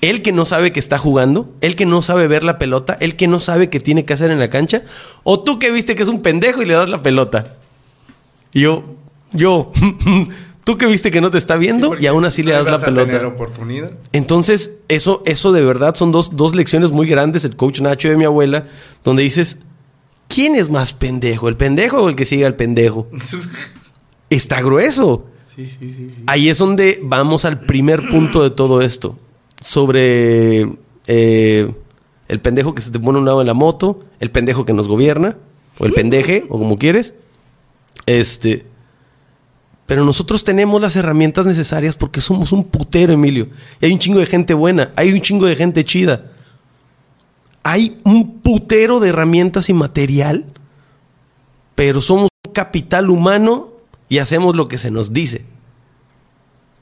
¿El que no sabe que está jugando? ¿El que no sabe ver la pelota? ¿El que no sabe qué tiene que hacer en la cancha? ¿O tú que viste que es un pendejo y le das la pelota? Y yo, yo, tú que viste que no te está viendo y aún así le das la tener pelota. oportunidad. Entonces, eso, eso de verdad son dos, dos lecciones muy grandes, el coach Nacho de mi abuela, donde dices, ¿quién es más pendejo? ¿El pendejo o el que sigue al pendejo? Está grueso. Sí, sí, sí, sí. Ahí es donde vamos al primer punto de todo esto. Sobre eh, el pendejo que se te pone a un lado de la moto, el pendejo que nos gobierna, o el pendeje, o como quieres. Este. Pero nosotros tenemos las herramientas necesarias porque somos un putero, Emilio. Y hay un chingo de gente buena, hay un chingo de gente chida. Hay un putero de herramientas y material, pero somos un capital humano y hacemos lo que se nos dice.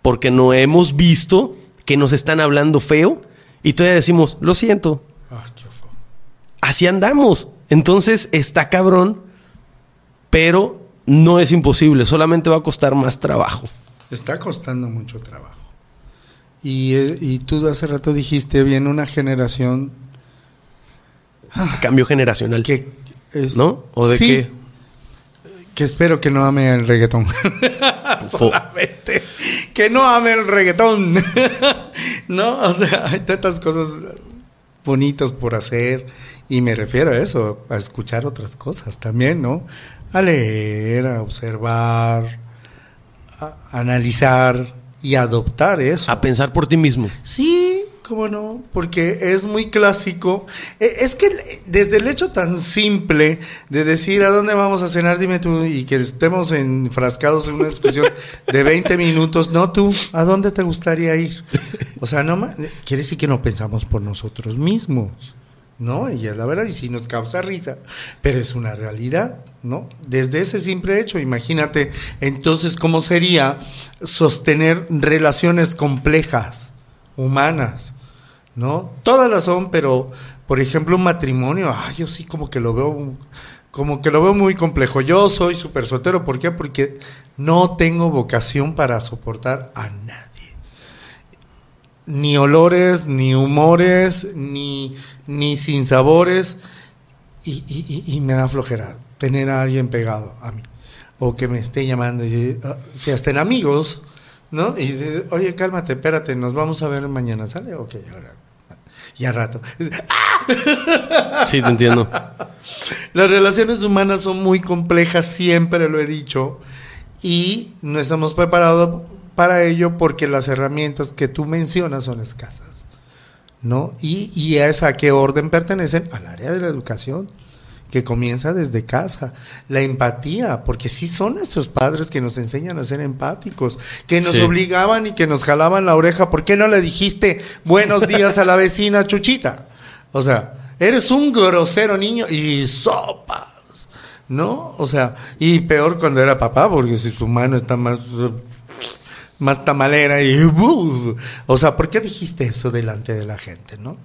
Porque no hemos visto que nos están hablando feo y todavía decimos, lo siento, qué así andamos. Entonces está cabrón, pero no es imposible, solamente va a costar más trabajo. Está costando mucho trabajo. Y, eh, y tú hace rato dijiste, viene una generación Cambio generacional. que... es- ¿No? ¿O de Sí, qué? Que espero que no ame el reggaetón. Solamente que no ame el reggaetón. no, o sea, hay tantas cosas bonitas por hacer. Y me refiero a eso, a escuchar otras cosas también, ¿no? A leer, a observar, a analizar y adoptar eso. A pensar por ti mismo. Sí, cómo no, porque es muy clásico. E, es que desde el hecho tan simple de decir a dónde vamos a cenar, dime tú, y que estemos enfrascados en una discusión de 20 minutos, no tú, ¿a dónde te gustaría ir? O sea, no quiere decir que no pensamos por nosotros mismos. ¿No? Y es la verdad, y si nos causa risa, pero es una realidad, ¿no? Desde ese simple hecho, imagínate, entonces, ¿cómo sería sostener relaciones complejas, humanas, ¿no? Todas las son, pero, por ejemplo, un matrimonio, ay, yo sí como que lo veo, como que lo veo muy complejo. Yo soy súper soltero, ¿por qué? Porque no tengo vocación para soportar a nadie. Ni olores, ni humores, ni ni sin sabores, y, me da flojera tener a alguien pegado a mí, o que me esté llamando, y, uh, si estén amigos, ¿no? Y oye, cálmate, espérate, nos vamos a ver mañana, ¿sale? Ok, ahora. Y rato. Sí, te entiendo. Las relaciones humanas son muy complejas, siempre lo he dicho, y no estamos preparados para ello porque las herramientas que tú mencionas son escasas. ¿no? Y, y a esa qué orden pertenecen al área de la educación que comienza desde casa. La empatía, porque sí son nuestros padres que nos enseñan a ser empáticos, que nos obligaban y que nos jalaban la oreja. ¿Por qué no le dijiste buenos días a la vecina Chuchita? O sea, eres un grosero niño y sopas, ¿no? O sea, y peor cuando era papá, porque si su mano está más más tamalera y... o sea, ¿por qué dijiste eso delante de la gente, no?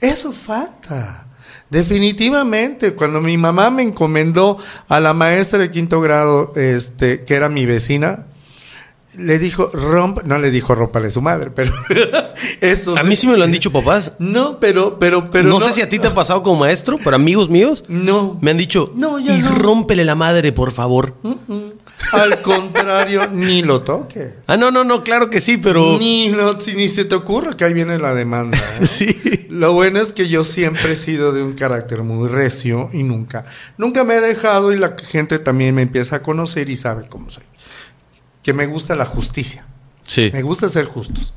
Eso falta. Definitivamente, cuando mi mamá me encomendó a la maestra de quinto grado, este, que era mi vecina, le dijo, rompa, no le dijo rompale su madre, pero eso. A mí sí me lo han dicho papás. No, pero, pero, pero. No, sé si a ti te ha pasado como maestro, pero amigos míos. No. Me han dicho, no, ya y rómpele la madre, por favor. Al contrario, ni lo toque. Ah, no, no, no, claro que sí, pero. Ni, no, ni se te ocurra que ahí viene la demanda. ¿eh? sí. Lo bueno es que yo siempre he sido de un carácter muy recio y nunca, nunca me he dejado y la gente también me empieza a conocer y sabe cómo soy que me gusta la justicia. Sí. Me gusta ser justos.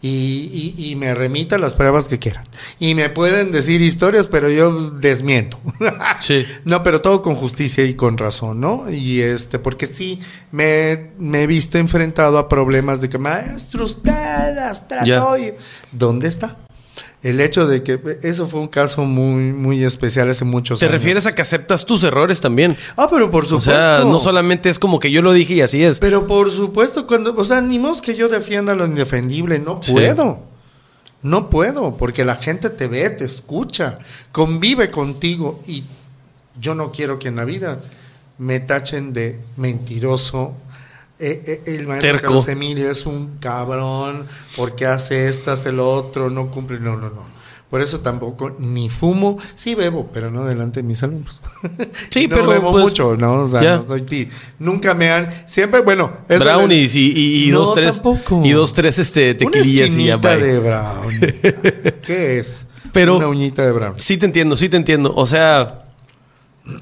Y, y, me remita las pruebas que quieran. Y me pueden decir historias, pero yo desmiento. sí. No, pero todo con justicia y con razón, ¿no? Y este, porque sí me, me he visto enfrentado a problemas de que, maestro, usted las trató. ¿Dónde está? El hecho de que eso fue un caso muy, muy especial hace muchos años. ¿Te refieres a que aceptas tus errores también? Ah, pero por supuesto. O sea, no solamente es como que yo lo dije y así es. Pero por supuesto, cuando, o sea, ni modo que yo defienda lo indefendible, no puedo. No puedo, porque la gente te ve, te escucha, convive contigo y yo no quiero que en la vida me tachen de mentiroso, eh, eh, el maestro Carlos Emilio es un cabrón porque hace esto, hace lo otro, no cumple. No, no, no. Por eso tampoco ni fumo, sí bebo, pero no delante de mis alumnos. Sí, no pero bebo pues, mucho, ¿no? O sea, no soy Nunca me han. Siempre, bueno. Brownies y, dos, tres. Y dos, tres este, tequilillas y ya de brownie. ¿Qué es? Pero. Una uñita de brownie. Sí, te entiendo, sí te entiendo. O sea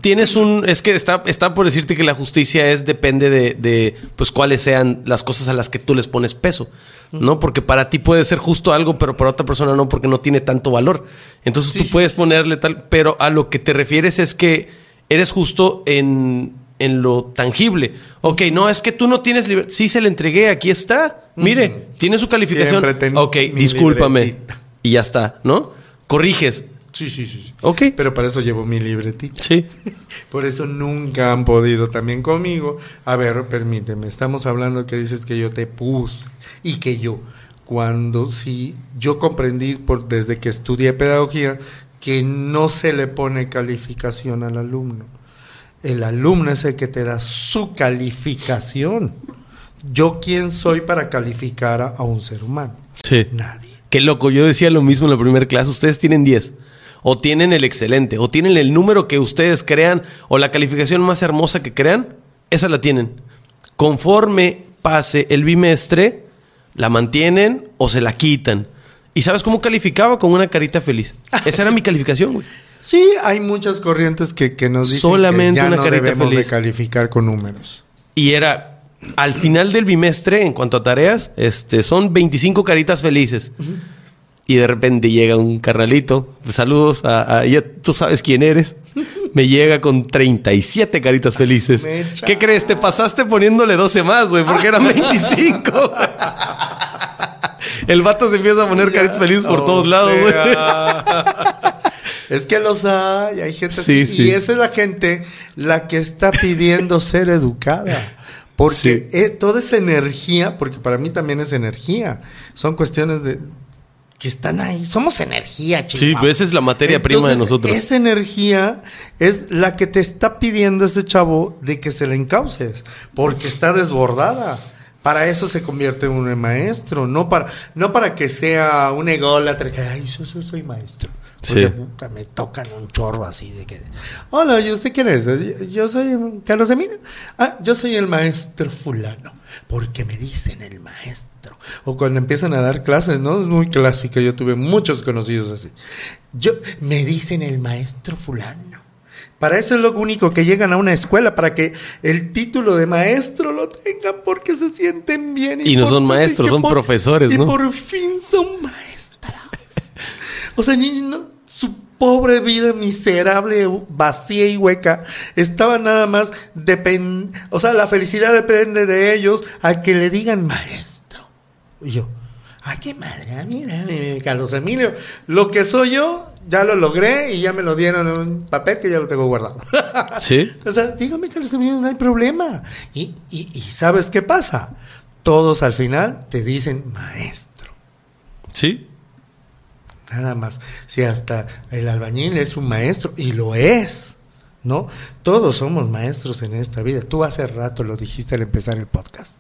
tienes un. Es que está, está por decirte que la justicia es, depende de, pues cuáles sean las cosas a las que tú les pones peso. ¿No? Porque para ti puede ser justo algo, pero para otra persona no, porque no tiene tanto valor. Entonces tú puedes ponerle tal. Pero a lo que te refieres es que eres justo en, en lo tangible. Ok, no, es que tú no tienes libertad. Sí, se le entregué, aquí está. Mire, tiene su calificación. Ok, discúlpame. Y ya está, ¿no? Corriges Sí, sí, sí, Ok. Pero para eso llevo mi libretita. Sí. Por eso nunca han podido también conmigo. A ver, permíteme, estamos hablando que dices que yo te puse y que yo, cuando sí, yo comprendí por, desde que estudié pedagogía que no se le pone calificación al alumno. El alumno es el que te da su calificación. Yo quién soy para calificar a, a un ser humano. Sí. Nadie. Qué loco, yo decía lo mismo en la primera clase, ustedes tienen 10 o tienen el excelente, o tienen el número que ustedes crean, o la calificación más hermosa que crean, esa la tienen. Conforme pase el bimestre, la mantienen o se la quitan. ¿Y sabes cómo calificaba? Con una carita feliz. Esa era mi calificación, güey. Sí, hay muchas corrientes que, nos dicen Solamente que ya una carita debemos feliz. de calificar con números. Y era al final del bimestre, en cuanto a tareas, este, son 25 caritas felices. Y de repente llega un carnalito. Saludos a, a- ya tú sabes quién eres. Me llega con 37 caritas felices. Mecha. ¿Qué crees? Te pasaste poniéndole 12 más, güey, porque eran 25. El vato se empieza a poner caritas felices por todos lados, güey. Es que los hay, hay gente Sí, así. sí. Y esa es la gente la que está pidiendo ser educada. Porque Sí. eh, toda esa energía, porque para mí también es energía, son cuestiones de que están ahí. Somos energía, chicos. Sí, pues esa es la materia prima de nosotros. Esa energía es la que te está pidiendo ese chavo de que se la encauces, porque está desbordada. Para eso se convierte en un maestro, no para, no para que sea un ególatra que, ay, yo, yo soy maestro. Porque Sí. puta, me tocan un chorro así de que, hola, ¿y usted quién es? Yo, yo soy Carlos. Ah, yo soy el maestro fulano, porque me dicen el maestro. O cuando empiezan a dar clases, ¿no? Es muy clásico, yo tuve muchos conocidos así. Yo, me dicen el maestro fulano. Para eso es lo único que llegan a una escuela, para que el título de maestro lo tengan porque se sienten bien. Y no son maestros, son profesores, y ¿no? por fin son maestros. O sea, ni, no- su pobre vida miserable, vacía y hueca, estaba nada más depend, o sea, la felicidad depende de ellos a que le digan maestro. Y yo, ay, qué madre, mira, Carlos Emilio, lo que soy yo, ya lo logré y ya me lo dieron en un papel que ya lo tengo guardado. Sí. O sea, dígame, Emilio, no hay problema. Y, y, y ¿sabes qué pasa? Todos al final te dicen maestro. Sí. Nada más. Si hasta el albañil es un maestro, y lo es, ¿no? Todos somos maestros en esta vida. Tú hace rato lo dijiste al empezar el podcast.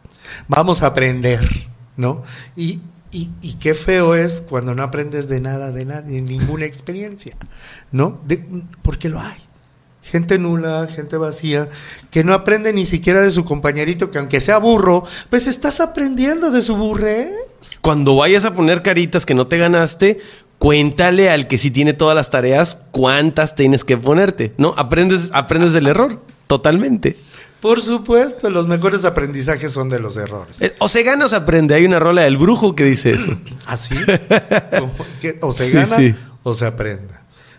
Vamos a aprender, ¿no? Y, y, y qué feo es cuando no aprendes de nada, de nada, de ninguna experiencia, ¿no? De- porque lo hay. Gente nula, gente vacía, que no aprende ni siquiera de su compañerito, que aunque sea burro, pues estás aprendiendo de su burrez. Cuando vayas a poner caritas que no te ganaste, cuéntale al que sí tiene todas las tareas cuántas tienes que ponerte, ¿no? Aprendes, aprendes del error, totalmente. Por supuesto, los mejores aprendizajes son de los errores. Eh, O se gana o se aprende. Hay una rola del brujo que dice eso. ¿Así? Que o se Sí, gana sí. o se aprende.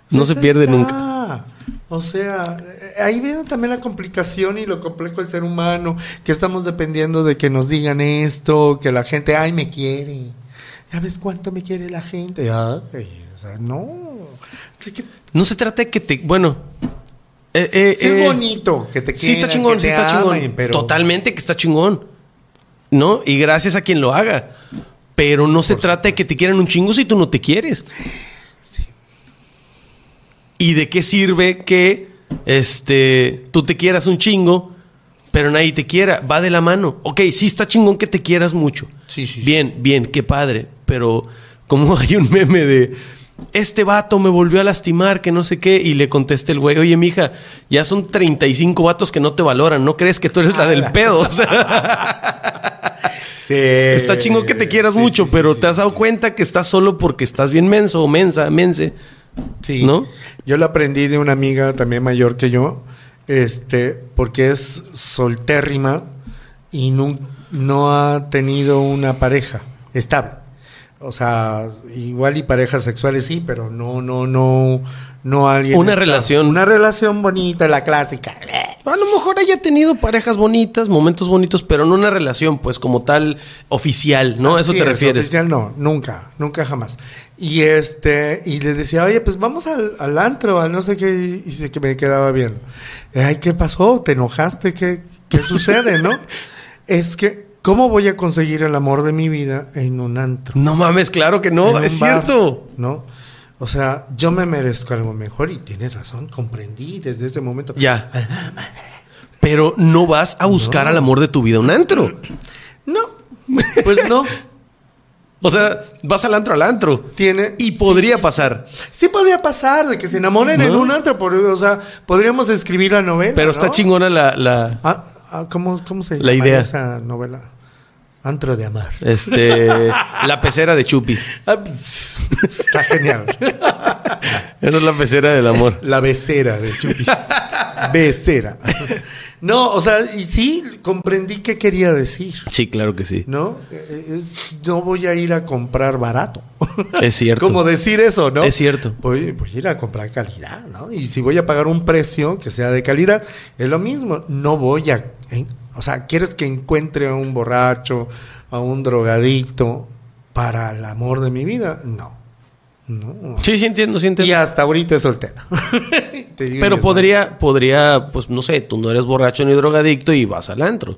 No se pierde está. nunca. O sea, eh, ahí viene también la complicación y lo complejo del ser humano, que estamos dependiendo de que nos digan esto, que la gente, ay, me quiere. ¿Ya ves cuánto me quiere la gente? Ay, o sea, no. No se trata de que te. Bueno. Eh, eh, sí es eh, bonito que te Sí está quieran, chingón, que sí está chingón. pero Totalmente que está chingón. ¿No? Y gracias a quien lo haga. Pero no se Por trata de que te quieran un chingo si tú no te quieres. ¿Y de qué sirve que este, tú te quieras un chingo, pero nadie te quiera? Va de la mano. Ok, sí está chingón que te quieras mucho. Sí, sí, sí. Bien, bien, qué padre. Pero como hay un meme de este vato me volvió a lastimar, que no sé qué, y le contesta el güey, oye, mija, ya son 35 vatos que no te valoran, ¿no crees que tú eres la del pedo? O sea, Sí. está chingón que te quieras Sí, mucho, sí, pero te has dado cuenta que estás solo porque estás bien menso o mensa, mense. Sí. ¿No? Yo lo aprendí de una amiga también mayor que yo, este, porque es soltérrima y no, no ha tenido una pareja estable. O sea, igual y parejas sexuales sí, pero no, no, no, no alguien. Una relación. Una relación bonita, la clásica. A lo mejor haya tenido parejas bonitas, momentos bonitos, pero no una relación, pues, como tal, oficial, ¿no? ¿A eso te es, refieres? Oficial no, nunca, nunca jamás. Y este, y le decía, oye, pues vamos al, al antro, al no sé qué, y dice que me quedaba viendo. Ay, ¿qué pasó? ¿Te enojaste? ¿Qué, qué sucede, no? es que, ¿cómo voy a conseguir el amor de mi vida en un antro? No mames, claro que no, es bar, cierto. ¿No? O sea, yo me merezco algo mejor y tiene razón, comprendí desde ese momento. Ya. Pero no vas a buscar No. al amor de tu vida un antro. No, pues no. O sea, vas al antro al antro. Tiene, Y podría pasar. Sí podría pasar de que se enamoren en un antro, por- o sea, podríamos escribir la novela. Pero está chingona la, la Ah, ah, ¿cómo, ¿Cómo se La llama idea. esa novela? Antro de amar. este, la pecera de Chupis. Ah, está genial. Esa es la pecera del amor. La becera de Chupi. becera. No, o sea, y sí, comprendí qué quería decir. Sí, claro que sí. ¿No? Eh, es- no voy a ir a comprar barato. Es cierto. Como decir eso, ¿no? Es cierto. Voy, voy a ir a comprar calidad, ¿no? Y si voy a pagar un precio que sea de calidad, es lo mismo. No voy a. o sea, ¿quieres que encuentre a un borracho, a un drogadicto para el amor de mi vida? No. No. Sí, sí entiendo, sí entiendo. Y hasta ahorita es soltera. Pero podría, podría, pues no sé, tú no eres borracho ni drogadicto y vas al antro.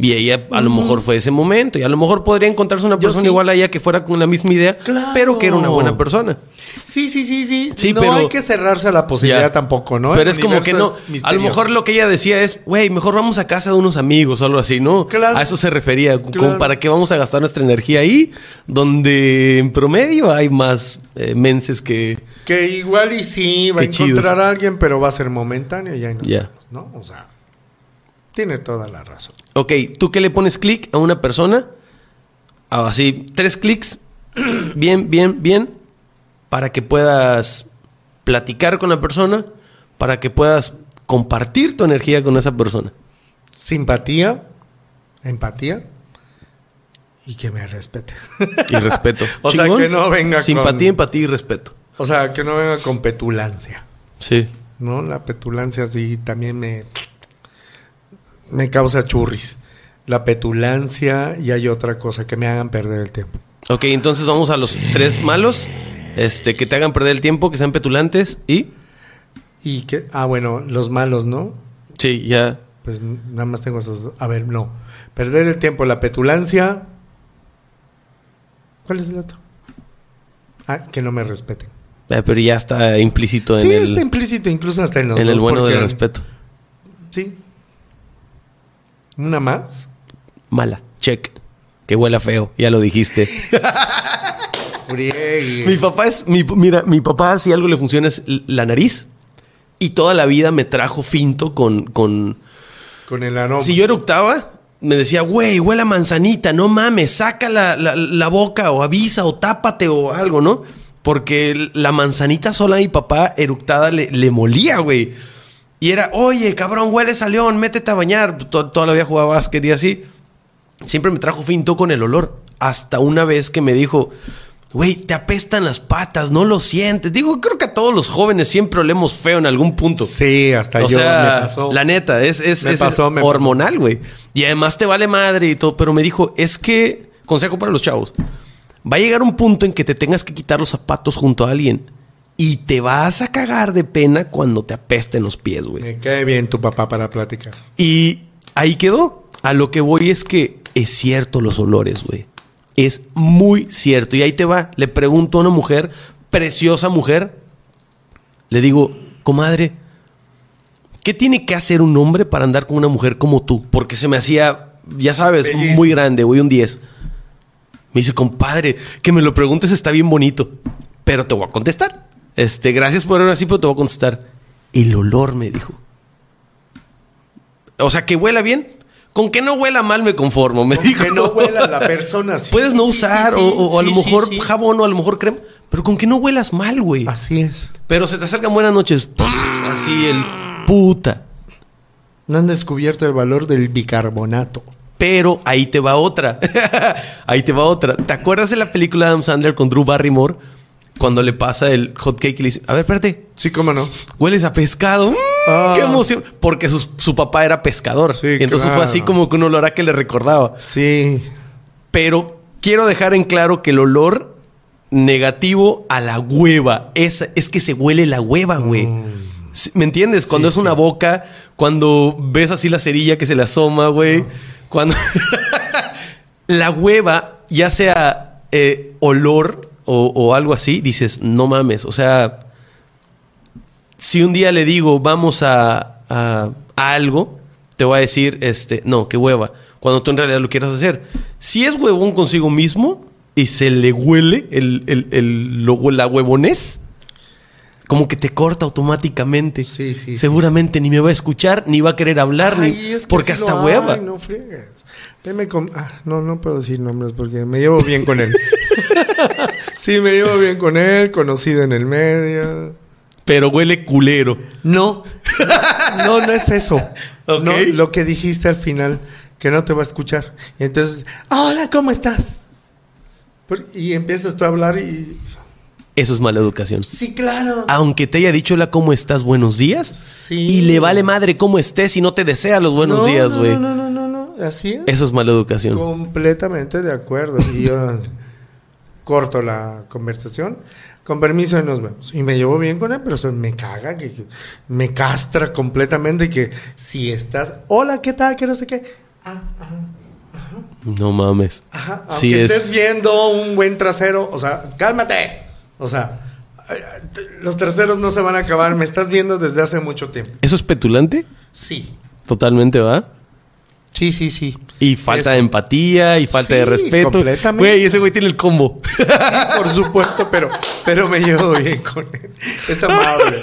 Y ella a lo mejor fue ese momento. Y a lo mejor podría encontrarse una persona sí. igual a ella que fuera con la misma idea, Claro. pero que era una buena persona. Sí, sí, sí, sí. Sí, no pero- hay que cerrarse a la posibilidad Ya. tampoco, ¿no? Pero El es como que no. A lo mejor lo que ella decía es, güey, mejor vamos a casa de unos amigos o algo así, ¿no? Claro. A eso se refería. como. ¿Para qué vamos a gastar nuestra energía ahí? Donde en promedio hay más eh, menses que. Que igual y sí va a chidos. encontrar a alguien, pero va a ser momentáneo y ahí nos Ya. ¿no? O sea, tiene toda la razón. Ok, ¿tú qué le pones clic a una persona? Ah, Así, tres clics, bien, bien, bien, para que puedas platicar con la persona, para que puedas compartir tu energía con esa persona. Simpatía, empatía y que me respete. Y respeto. O sea, que no venga Simpatía, con- empatía y respeto. o sea, que no venga con petulancia, Sí. ¿no? La petulancia sí también me, me causa churris. La petulancia y hay otra cosa que me hagan perder el tiempo. Ok, entonces vamos a los tres malos. Este, que te hagan perder el tiempo, que sean petulantes y. Y que, ah, bueno, los malos, ¿no? Sí, ya. Pues nada más tengo esos. dos. A ver, no. Perder el tiempo, la petulancia. ¿Cuál es el otro? Ah, que no me respeten. Eh, Pero ya está implícito en Sí, el, está implícito, incluso hasta en los en el dos, bueno del respeto. Sí. ¿Una más? Mala. Check. Que huela feo, ya lo dijiste. Mi papá es. Mi, mira, mi papá, si algo le funciona, es la nariz. Y toda la vida me trajo finto con. con Con el aroma. si yo eructaba, me decía, güey, huele a manzanita, no mames, saca la, la- la boca o avisa o tápate o algo, ¿no? Porque la manzanita sola a mi papá eructada le, le molía, güey. Y era, oye, cabrón, hueles a león, métete a bañar. To- toda la vida jugaba básquet y así. Siempre me trajo finto con el olor. Hasta una vez que me dijo, güey, te apestan las patas, no lo sientes. Digo, creo que a todos los jóvenes siempre olemos feo en algún punto. Sí, hasta O yo sea, me pasó. la neta, es, es, Me es pasó, me hormonal, güey. Y además te vale madre y todo. Pero me dijo, es que, consejo para los chavos, va a llegar un punto en que te tengas que quitar los zapatos junto a alguien. Y te vas a cagar de pena cuando te apesten los pies, güey. Me cae bien tu papá para platicar. Y ahí quedó. A lo que voy es que es cierto los olores, güey. Es muy cierto. Y ahí te va. Le pregunto a una mujer, preciosa mujer. Le digo, comadre, ¿qué tiene que hacer un hombre para andar con una mujer como tú? Porque se me hacía, ya sabes, Bellísimo. muy grande, güey, un 10. Me dice, compadre, que me lo preguntes está bien bonito. Pero te voy a contestar. Este, gracias por ver así, pero te voy a contestar. El olor, me dijo. O sea, que huela bien. Con que no huela mal me conformo, me dijo. Que no huela la persona. sí. Puedes no sí, usar sí, o, o a lo mejor jabón o a lo mejor crema. Pero con que no huelas mal, güey. Así es. Pero se te acercan buenas noches. Así el puta. No han descubierto el valor del bicarbonato. Pero ahí te va otra. ahí te va otra. ¿Te acuerdas de la película de Adam Sandler con Drew Barrymore? Cuando le pasa el hot cake y le dice, a ver, espérate, Sí, cómo no. hueles a pescado. Mm, Ah. ¡Qué emoción! Porque su, su papá era pescador. Sí, y entonces fue así como que un olor a que le recordaba. Sí. Pero quiero dejar en claro que el olor negativo a la hueva es, es que se huele la hueva, güey. Sí, ¿Me entiendes? Cuando Mm. Sí, es una sí. boca, cuando ves así la cerilla que se le asoma, güey. Cuando. la hueva, ya sea eh, olor o, o algo así, dices, no mames. O sea, si un día le digo, vamos a, a- a algo, te voy a decir, este, no, qué hueva. Cuando tú en realidad lo quieras hacer. Si es huevón consigo mismo y se le huele el, el, el- lo- la huevonés, como que te corta automáticamente. Sí, sí, sí. Seguramente ni me va a escuchar, ni va a querer hablar, Ay, ni, es que porque sí hasta lo hueva. no friegues. Con... ah, no, no puedo decir nombres porque me llevo bien con él. sí, me llevo bien con él, conocido en el medio. Pero huele culero. No, No, no es eso. No, lo que dijiste al final, que no te va a escuchar. Y entonces, hola, ¿cómo estás? Y empiezas tú a hablar y... Eso es mala educación. Sí, claro. Aunque te haya dicho hola, ¿cómo estás? Buenos días. Sí. Y le vale madre cómo estés y no te desea los buenos No, días, güey. No, no, no, no, no. Así es. Eso es mala educación. Completamente de acuerdo. Y yo corto la conversación. Con permiso y nos vemos. Y me llevo bien con él, pero eso me caga, que, que me castra completamente que si estás, hola, ¿qué tal? Que no sé qué. Ah, ajá, No mames. ajá. Aunque Sí, estés es- viendo un buen trasero, o sea, cálmate. O sea, los traseros no se van a acabar. Me estás viendo desde hace mucho tiempo. ¿Eso es petulante? Sí. Totalmente, ¿va? Sí, sí, sí. Y falta Eso. de empatía y falta de respeto. completamente. Güey, ese güey tiene el combo. Por supuesto, pero, pero me llevo bien con él. Es amable.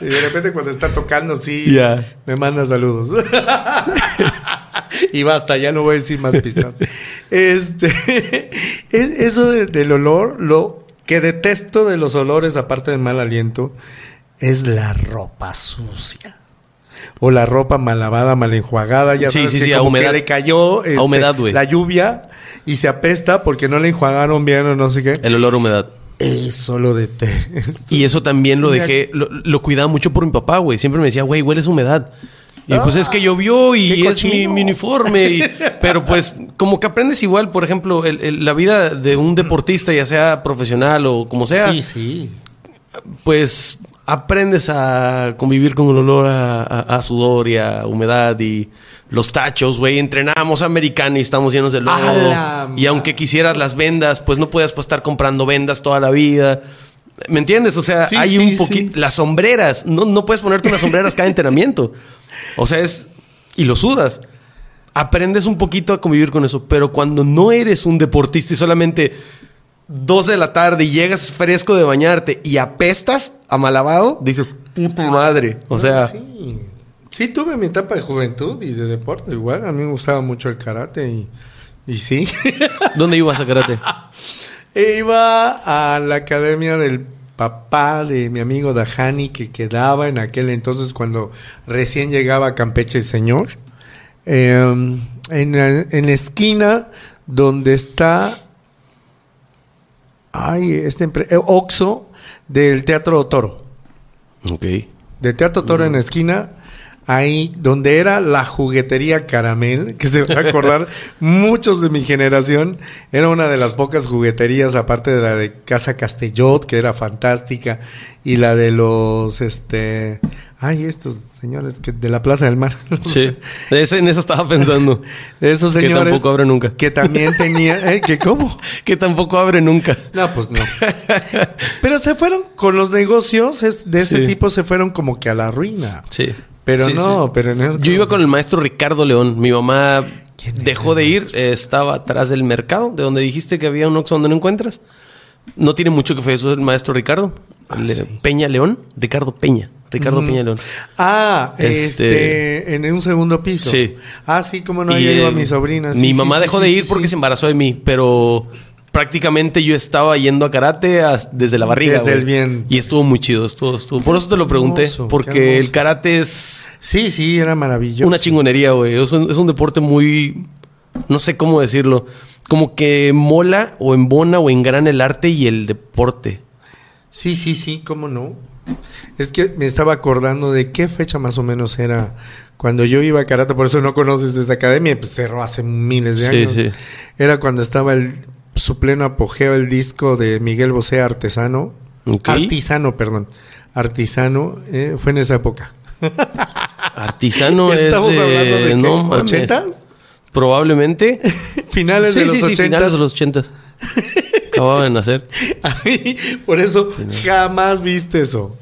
Y de repente cuando está tocando, sí, me manda saludos. y basta, ya no voy a decir más pistas. Este, es- eso de- del olor, lo que detesto de los olores, aparte del mal aliento, es la ropa sucia. O la ropa mal lavada, mal enjuagada, ya Sí, sabes sí, que sí, a como que humedad. le cayó este, humedad, güey. la lluvia y se apesta porque no le enjuagaron bien o no sé qué. El olor a humedad. Eso lo detesto. Y eso también lo dejé, lo, lo cuidaba mucho por mi papá, güey. Siempre me decía, güey, hueles a humedad. Y pues Ah, es que llovió y es mi, uniforme. y- pero pues como que aprendes igual, por ejemplo, el- el- la vida de un deportista, ya sea profesional o como sea, Sí, sí. pues aprendes a convivir con el olor a, a- a sudor y a humedad y los tachos, güey. Entrenamos americano y estamos llenos de lodo. ¡A la Y aunque quisieras las vendas, pues no puedes pues, estar comprando vendas toda la vida. ¿Me entiendes? O sea, Sí, hay sí, un poquito... sí. Las sombreras. No, no puedes ponerte unas sombreras cada entrenamiento. O sea, es... Y lo sudas. Aprendes un poquito a convivir con eso. Pero cuando no eres un deportista y solamente... 12 de la tarde y llegas fresco de bañarte y apestas a malabado, dices, puta madre. O sea, Sí. Sí, tuve mi etapa de juventud y de deporte igual. A mí me gustaba mucho el karate y, y sí. ¿dónde ibas a karate? E Iba a la academia del papá de mi amigo Dajani que quedaba en aquel entonces cuando recién llegaba a Campeche el señor. Eh, en, en la esquina donde está ay, este eh, Oxo del Teatro Toro. Ok. Del Teatro Toro en la esquina, ahí donde era la juguetería Caramel, que se van a acordar muchos de mi generación, era una de las pocas jugueterías, aparte de la de Casa Castellot, que era fantástica, y la de los, este, ay, estos señores que de la Plaza del Mar. Sí. Ese- en eso estaba pensando. Esos Que señores. tampoco abre nunca. Que también tenía, ¿eh? ¿Que cómo? Que tampoco abre nunca. No, pues no. Pero se fueron con los negocios de ese Sí. tipo, se fueron como que a la ruina. Sí. Pero Sí, no, sí. pero en el- Yo iba con el maestro Ricardo León. Mi mamá ¿Quién era dejó de ir. eh, estaba atrás del mercado, de donde dijiste que había un Oxxo donde no encuentras. No tiene mucho que falleció el maestro Ricardo. De Peña León. Ricardo Peña. Ricardo Peña León. Ah, Este- este, en un segundo piso. Sí. Ah, sí, como no, Y, iba eh, mi sobrina. sí, mi mamá sí, dejó de ir porque se embarazó de mí, pero prácticamente yo estaba yendo a karate desde la barriga. Desde el bien. Y estuvo muy chido, estuvo, estuvo. Por eso te lo pregunté, hermoso, porque el karate es Sí, sí, era maravilloso. una chingonería, güey. Es un, es un deporte muy, no sé cómo decirlo, como que mola o embona o engrana el arte y el deporte. Sí, sí, sí, cómo no. Es que me estaba acordando de qué fecha más o menos era cuando yo iba a karate, por eso no conoces esa academia, pues cerró hace miles de Sí, años. sí. Era cuando estaba el su pleno apogeo el disco de Miguel Bosé Artesano. Ok. Artisano, perdón. Artisano, eh, fue en esa época. Artisano es Estamos de, hablando de no mames. ¿ochentas? Probablemente. Finales sí, de los sí, sí, ochentas. finales de los ochentas. Acababa de nacer. Ay, por eso jamás viste eso.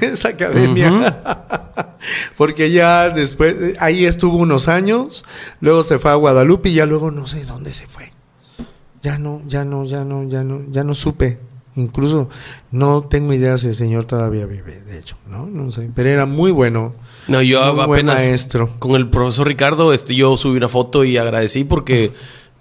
Esa academia. Porque ya después, eh, ahí estuvo unos años, luego se fue a Guadalupe y ya luego no sé dónde se fue. Ya no, ya no, ya no, ya no, ya no supe. Incluso no tengo idea si el señor todavía vive, de hecho, ¿no? No sé. Pero era muy bueno. No, yo Muy buen apenas maestro. con el profesor Ricardo, este, yo subí una foto y agradecí porque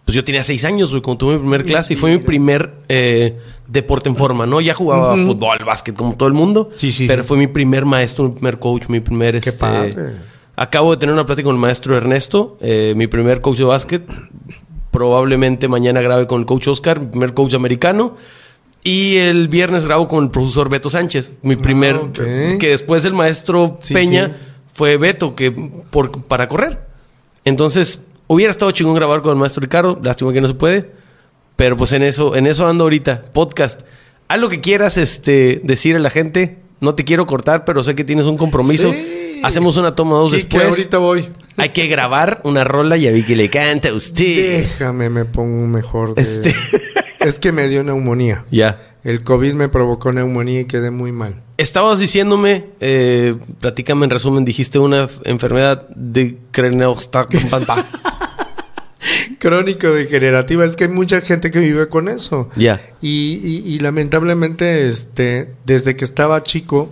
pues yo tenía seis años, güey, cuando tuve mi primer clase y fue mi primer eh, deporte en forma, ¿no? Ya jugaba fútbol, básquet, como todo el mundo. Sí, sí, Pero sí. fue mi primer maestro, mi primer coach, mi primer... Qué este, padre. Acabo de tener una plática con el maestro Ernesto, eh, mi primer coach de básquet. Probablemente mañana grabe con el coach Oscar, mi primer coach americano. Y el viernes grabo con el profesor Beto Sánchez, mi primer... Ah, ok. Que después el maestro Sí, Peña sí. fue Beto, que por, para correr. Entonces, hubiera estado chingón grabar con el maestro Ricardo. Lástima que no se puede. Pero pues en eso, en eso ando ahorita. Podcast. Haz lo que quieras este, decir a la gente. No te quiero cortar, pero sé que tienes un compromiso. Sí. Hacemos una toma dos Quique, después. ahorita voy. Hay que grabar una rola y a Vicky le canta a usted. Déjame, me pongo mejor. de- Este. Es que me dio neumonía. Ya. El COVID me provocó neumonía y quedé muy mal. Estabas diciéndome, eh, platícame en resumen, dijiste una enfermedad de. Crónico degenerativa, es que hay mucha gente que vive con eso. Ya. Y, y- y lamentablemente, este, desde que estaba chico,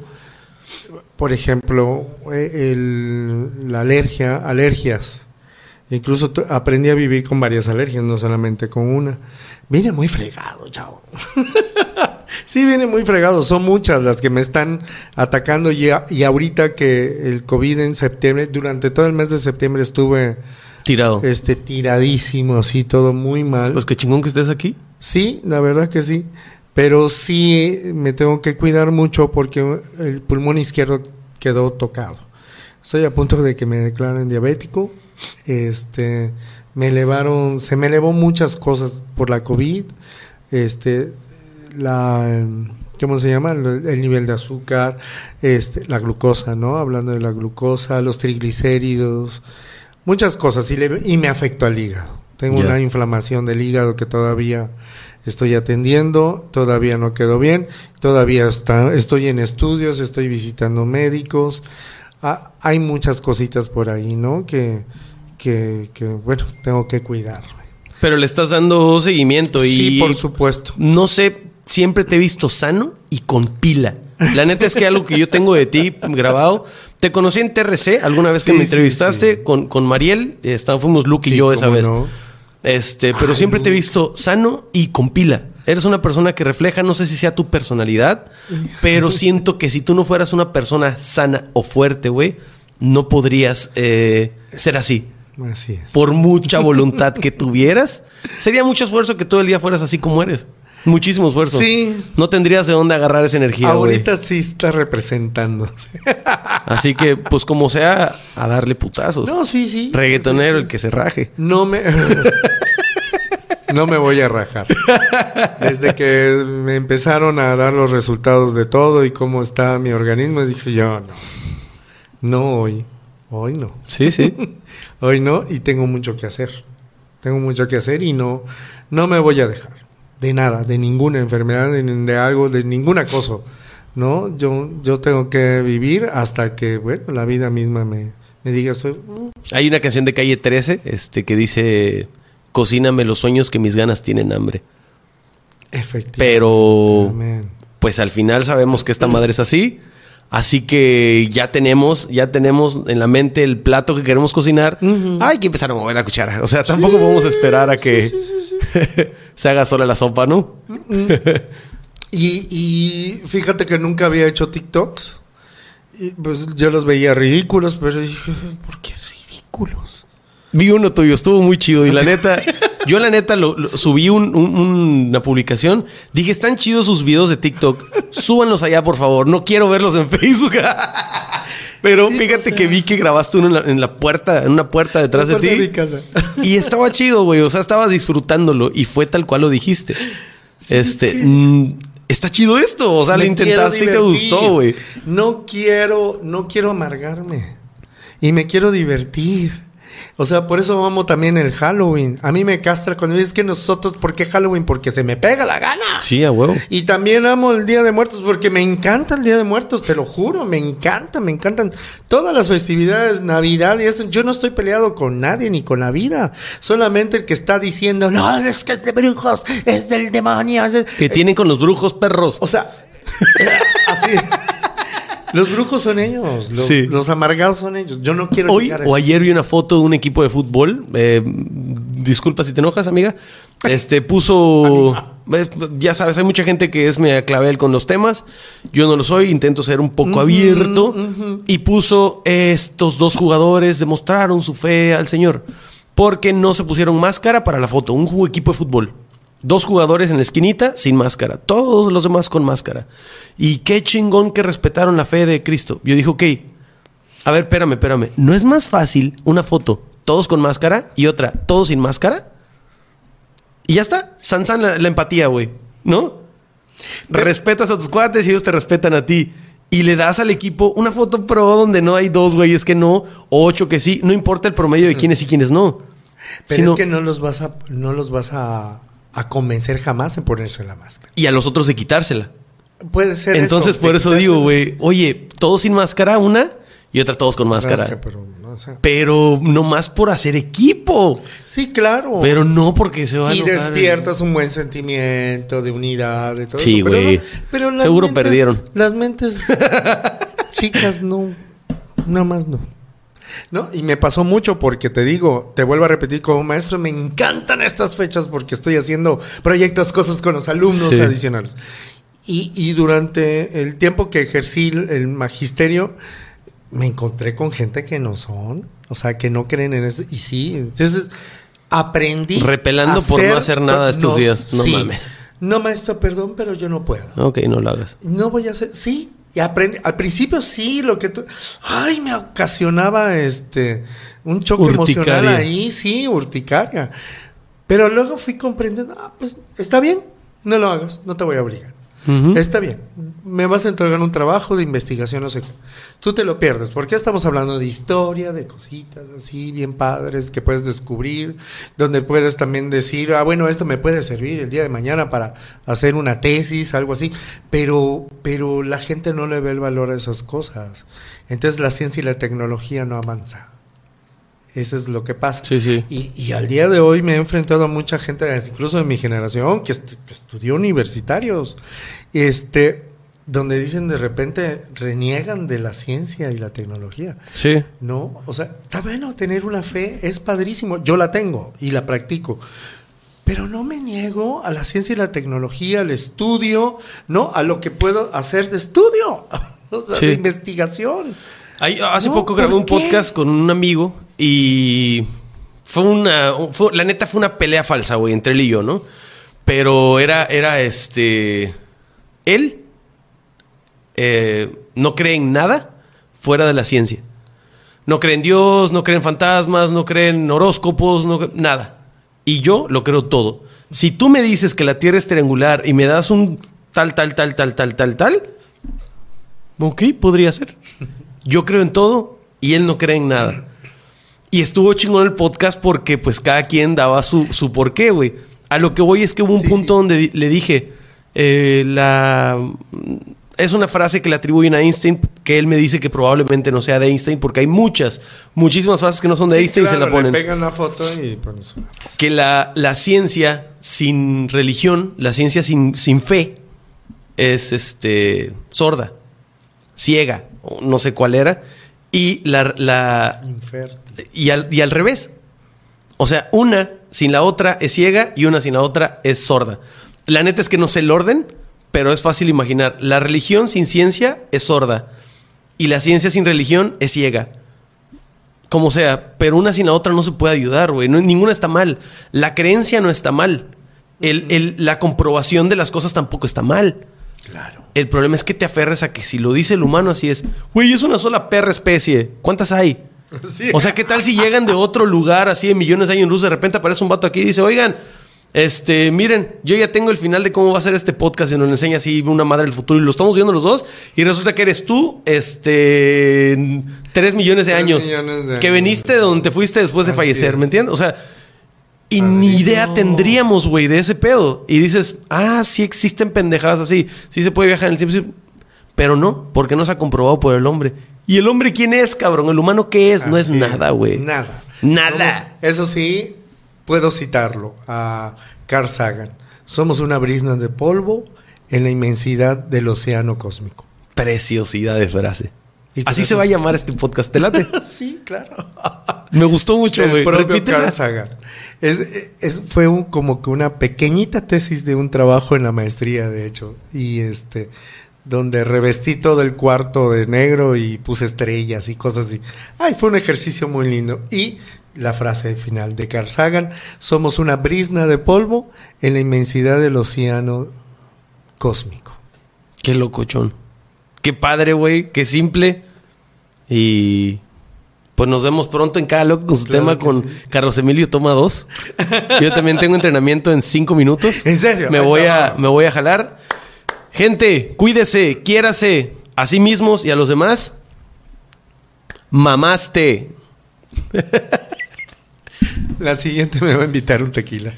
por ejemplo, eh, el- la alergia, alergias. Incluso aprendí a vivir con varias alergias, no solamente con una. Viene muy fregado, chavo. sí, viene muy fregado. Son muchas las que me están atacando. Y, a- y ahorita que el COVID en septiembre, durante todo el mes de septiembre estuve Tirado. este tiradísimo, así todo muy mal. Pues qué chingón que estés aquí. Sí, la verdad que sí. Pero sí me tengo que cuidar mucho porque el pulmón izquierdo quedó tocado. Estoy a punto de que me declaren diabético. Este, me elevaron, se me elevó muchas cosas por la COVID. Este, la, ¿cómo se llama? El, el nivel de azúcar, este, la glucosa, ¿no? Hablando de la glucosa, los triglicéridos, muchas cosas y, le- y me afectó al hígado. Tengo una inflamación del hígado que todavía estoy atendiendo, todavía no quedó bien, todavía está, estoy en estudios, estoy visitando médicos. Ah, hay muchas cositas por ahí, ¿no? Que, que, que, bueno, tengo que cuidarme. Pero le estás dando seguimiento y... Sí, por supuesto. No sé, siempre te he visto sano y con pila. La neta es que algo que yo tengo de ti grabado. Te conocí en TRC alguna vez que Sí, me entrevistaste sí. Con, con Mariel. Está, fuimos Luke y yo esa vez. no. Este, pero Ay, siempre te he visto sano y con pila. Eres una persona que refleja, no sé si sea tu personalidad, pero siento que si tú no fueras una persona sana o fuerte, güey, no podrías eh, ser así. Así es. Por mucha voluntad que tuvieras, sería mucho esfuerzo que todo el día fueras así como eres. Muchísimo esfuerzo. Sí. No tendrías de dónde agarrar esa energía. Ahorita sí está representándose. Así que, pues como sea, a darle putazos. No, sí, sí. Reggaetonero, el que se raje. No me. no me voy a rajar. Desde que me empezaron a dar los resultados de todo y cómo está mi organismo, dije yo, no. No hoy. Hoy no. Sí, sí. Hoy no, y tengo mucho que hacer. Tengo mucho que hacer y no, no me voy a dejar. De nada, de ninguna enfermedad, de, de algo, de ningún acoso. ¿No? Yo, yo tengo que vivir hasta que, bueno, la vida misma me, me diga, Hay una canción de calle 13 este, que dice: Cocíname los sueños que mis ganas tienen hambre. efectivamente. Pero, Amén. pues al final sabemos que esta madre es así. Así que ya tenemos, ya tenemos en la mente el plato que queremos cocinar. Hay que empezar a mover la cuchara. O sea, tampoco podemos esperar a que se haga sola la sopa, ¿no? Y, y fíjate que nunca había hecho TikToks. Y pues yo los veía ridículos, pero dije, ¿por qué ridículos? Vi uno tuyo, estuvo muy chido. Y la neta, yo la neta lo, lo- subí un- un- una publicación. Dije, están chidos sus videos de TikTok. Súbanlos allá, por favor. No quiero verlos en Facebook. Pero Sí, fíjate o sea. que vi que grabaste uno en la, en la puerta, en una puerta detrás de ti. de mi casa. Y estaba chido, güey. O sea, estabas disfrutándolo. Y fue tal cual lo dijiste. este, mm, está chido esto. O sea, lo intentaste y te gustó, güey. No quiero, no quiero amargarme. Y me quiero divertir. O sea, por eso amo también el Halloween. A mí me castra cuando dices que nosotros, ¿por qué Halloween? Porque se me pega la gana. Sí, a huevo. Y también amo el Día de Muertos porque me encanta el Día de Muertos, te lo juro, me encanta, me encantan todas las festividades, Navidad y eso. Yo no estoy peleado con nadie ni con la vida, solamente el que está diciendo, no, es que es de brujos, es del demonio. es de-". Que tienen con los brujos perros. O sea, eh, así. Los brujos son ellos, los, Sí. los amargados son ellos. Yo no quiero Hoy llegar a o eso. ayer vi una foto de un equipo de fútbol. eh, disculpa si te enojas, amiga. Este puso. Ya sabes, hay mucha gente que es me clavel con los temas. Yo no lo soy, intento ser un poco abierto. Y puso estos dos jugadores demostraron su fe al Señor. Porque no se pusieron máscara para la foto. Un equipo de fútbol. Dos jugadores en la esquinita sin máscara. Todos los demás con máscara. Y qué chingón que respetaron la fe de Cristo. Yo dije, ok. A ver, espérame, espérame. ¿No es más fácil una foto todos con máscara y otra todos sin máscara? Y ya está. Sansan la, la empatía, güey. ¿No? Respetas a tus cuates y ellos te respetan a ti. Y le das al equipo una foto pro donde no hay dos güeyes que no, o ocho que sí. No importa el promedio de quiénes y quiénes no. Pero es que no los vas a, no los vas a, a convencer jamás en ponerse la máscara. Y a los otros de quitársela. Puede ser. Entonces, por eso digo, güey, oye, todos sin máscara, una, y otra todos con máscara. pero, no sé. pero no más por hacer equipo. Sí, claro. Pero no porque se va a Y despiertas un buen sentimiento de unidad, de todo sí, güey. Pero, Seguro perdieron. Las mentes chicas no. Nada más no. ¿No? Y me pasó mucho porque te digo, te vuelvo a repetir como maestro, me encantan estas fechas porque estoy haciendo proyectos, cosas con los alumnos adicionales. Y, y, durante el tiempo que ejercí el magisterio, me encontré con gente que no son, o sea, que no creen en eso. Y sí, entonces aprendí. Repelando por no hacer nada estos días, no mames. No, maestro, perdón, pero yo no puedo. Ok, no lo hagas. No voy a hacer, sí, y aprendí. Al principio sí, lo que tú. Ay, me ocasionaba este. Un choque emocional ahí, sí, urticaria. Pero luego fui comprendiendo, ah, pues está bien, no lo hagas, no te voy a obligar. Está bien, me vas a entregar un trabajo de investigación, no sé qué. Tú te lo pierdes, porque estamos hablando de historia, de cositas así bien padres que puedes descubrir, donde puedes también decir, ah, bueno, esto me puede servir el día de mañana para hacer una tesis, algo así, pero, pero la gente no le ve el valor a esas cosas. Entonces la ciencia y la tecnología no avanzan. Eso es lo que pasa. Sí, sí. Y, al día de hoy me he enfrentado a mucha gente, incluso de mi generación, que, estudió universitarios, este, donde dicen de repente reniegan de la ciencia y la tecnología. Sí. No, o sea, está bueno tener una fe, es padrísimo. Yo la tengo y la practico. Pero no me niego a la ciencia y la tecnología, al estudio, ¿no? A lo que puedo hacer de estudio, o sea, de investigación. hace poco grabé un podcast con un amigo y fue una. la neta fue una pelea falsa, güey, entre él y yo, ¿no? Pero era, era este. Él eh, no cree en nada fuera de la ciencia. No cree en Dios, no cree en fantasmas, no cree en horóscopos, no, nada. Y yo lo creo todo. Si tú me dices que la Tierra es triangular y me das un tal, tal, tal, tal, tal, tal, tal, ok, podría ser. Yo creo en todo y él no cree en nada. Y estuvo chingón el podcast porque pues cada quien daba su, su porqué, güey. A lo que voy es que hubo un punto donde le dije, eh, la... Es una frase que le atribuyen a Einstein, que él me dice que probablemente no sea de Einstein, porque hay muchas, muchísimas frases que no son de Einstein y se la ponen. Le pegan la foto y Que la, la, ciencia sin religión, la ciencia sin, sin fe, es este sorda, ciega, no sé cuál era, y la, la, y al, y al revés. O sea, una sin la otra es ciega y una sin la otra es sorda. La neta es que no sé el orden, pero es fácil imaginar. La religión sin ciencia es sorda y la ciencia sin religión es ciega. Como sea, pero una sin la otra no se puede ayudar, güey. ninguna está mal. La creencia no está mal. El, la comprobación de las cosas tampoco está mal. Claro. El problema es que te aferres a que si lo dice el humano así es, güey, es una sola perra especie. ¿Cuántas hay? O sea, ¿qué tal si llegan de otro lugar así de millones de años luz? De repente aparece un vato aquí y dice, oigan, este, miren, yo ya tengo el final de cómo va a ser este podcast y nos enseña así una madre del futuro y lo estamos viendo los dos y resulta que eres tú, este, tres millones de, años, que veniste de donde te fuiste después de fallecer, ¿me entiendes? O sea, y ni idea tendríamos, güey, de ese pedo. Y dices, ah, sí existen pendejadas así, sí se puede viajar en el tiempo, pero no, porque no se ha comprobado por el hombre. ¿Y el hombre quién es, cabrón? ¿El humano qué es? no es nada, güey. Nada. Nada. eso sí, puedo citarlo a Carl Sagan. Somos una brisna de polvo en la inmensidad del océano cósmico. Preciosidad de frase. Así se va a llamar este podcast. ¿Te late? sí, claro. Me gustó mucho, güey. Carl Sagan. Es, fue un, como que una pequeñita tesis de un trabajo en la maestría, de hecho. Y este, donde revestí todo el cuarto de negro y puse estrellas y cosas así. Ay, fue un ejercicio muy lindo. Y la frase final de Carl Sagan, somos una brisna de polvo en la inmensidad del océano cósmico. Qué locochón. Qué padre, güey, qué simple. Y pues nos vemos pronto en cada loco con su tema con Carlos Emilio Toma 2. Yo también tengo entrenamiento en cinco minutos. ¿En serio? Me voy, a, me voy a jalar. Gente, cuídese, quiérase a sí mismos y a los demás. Mamaste. La siguiente me va a invitar un tequila.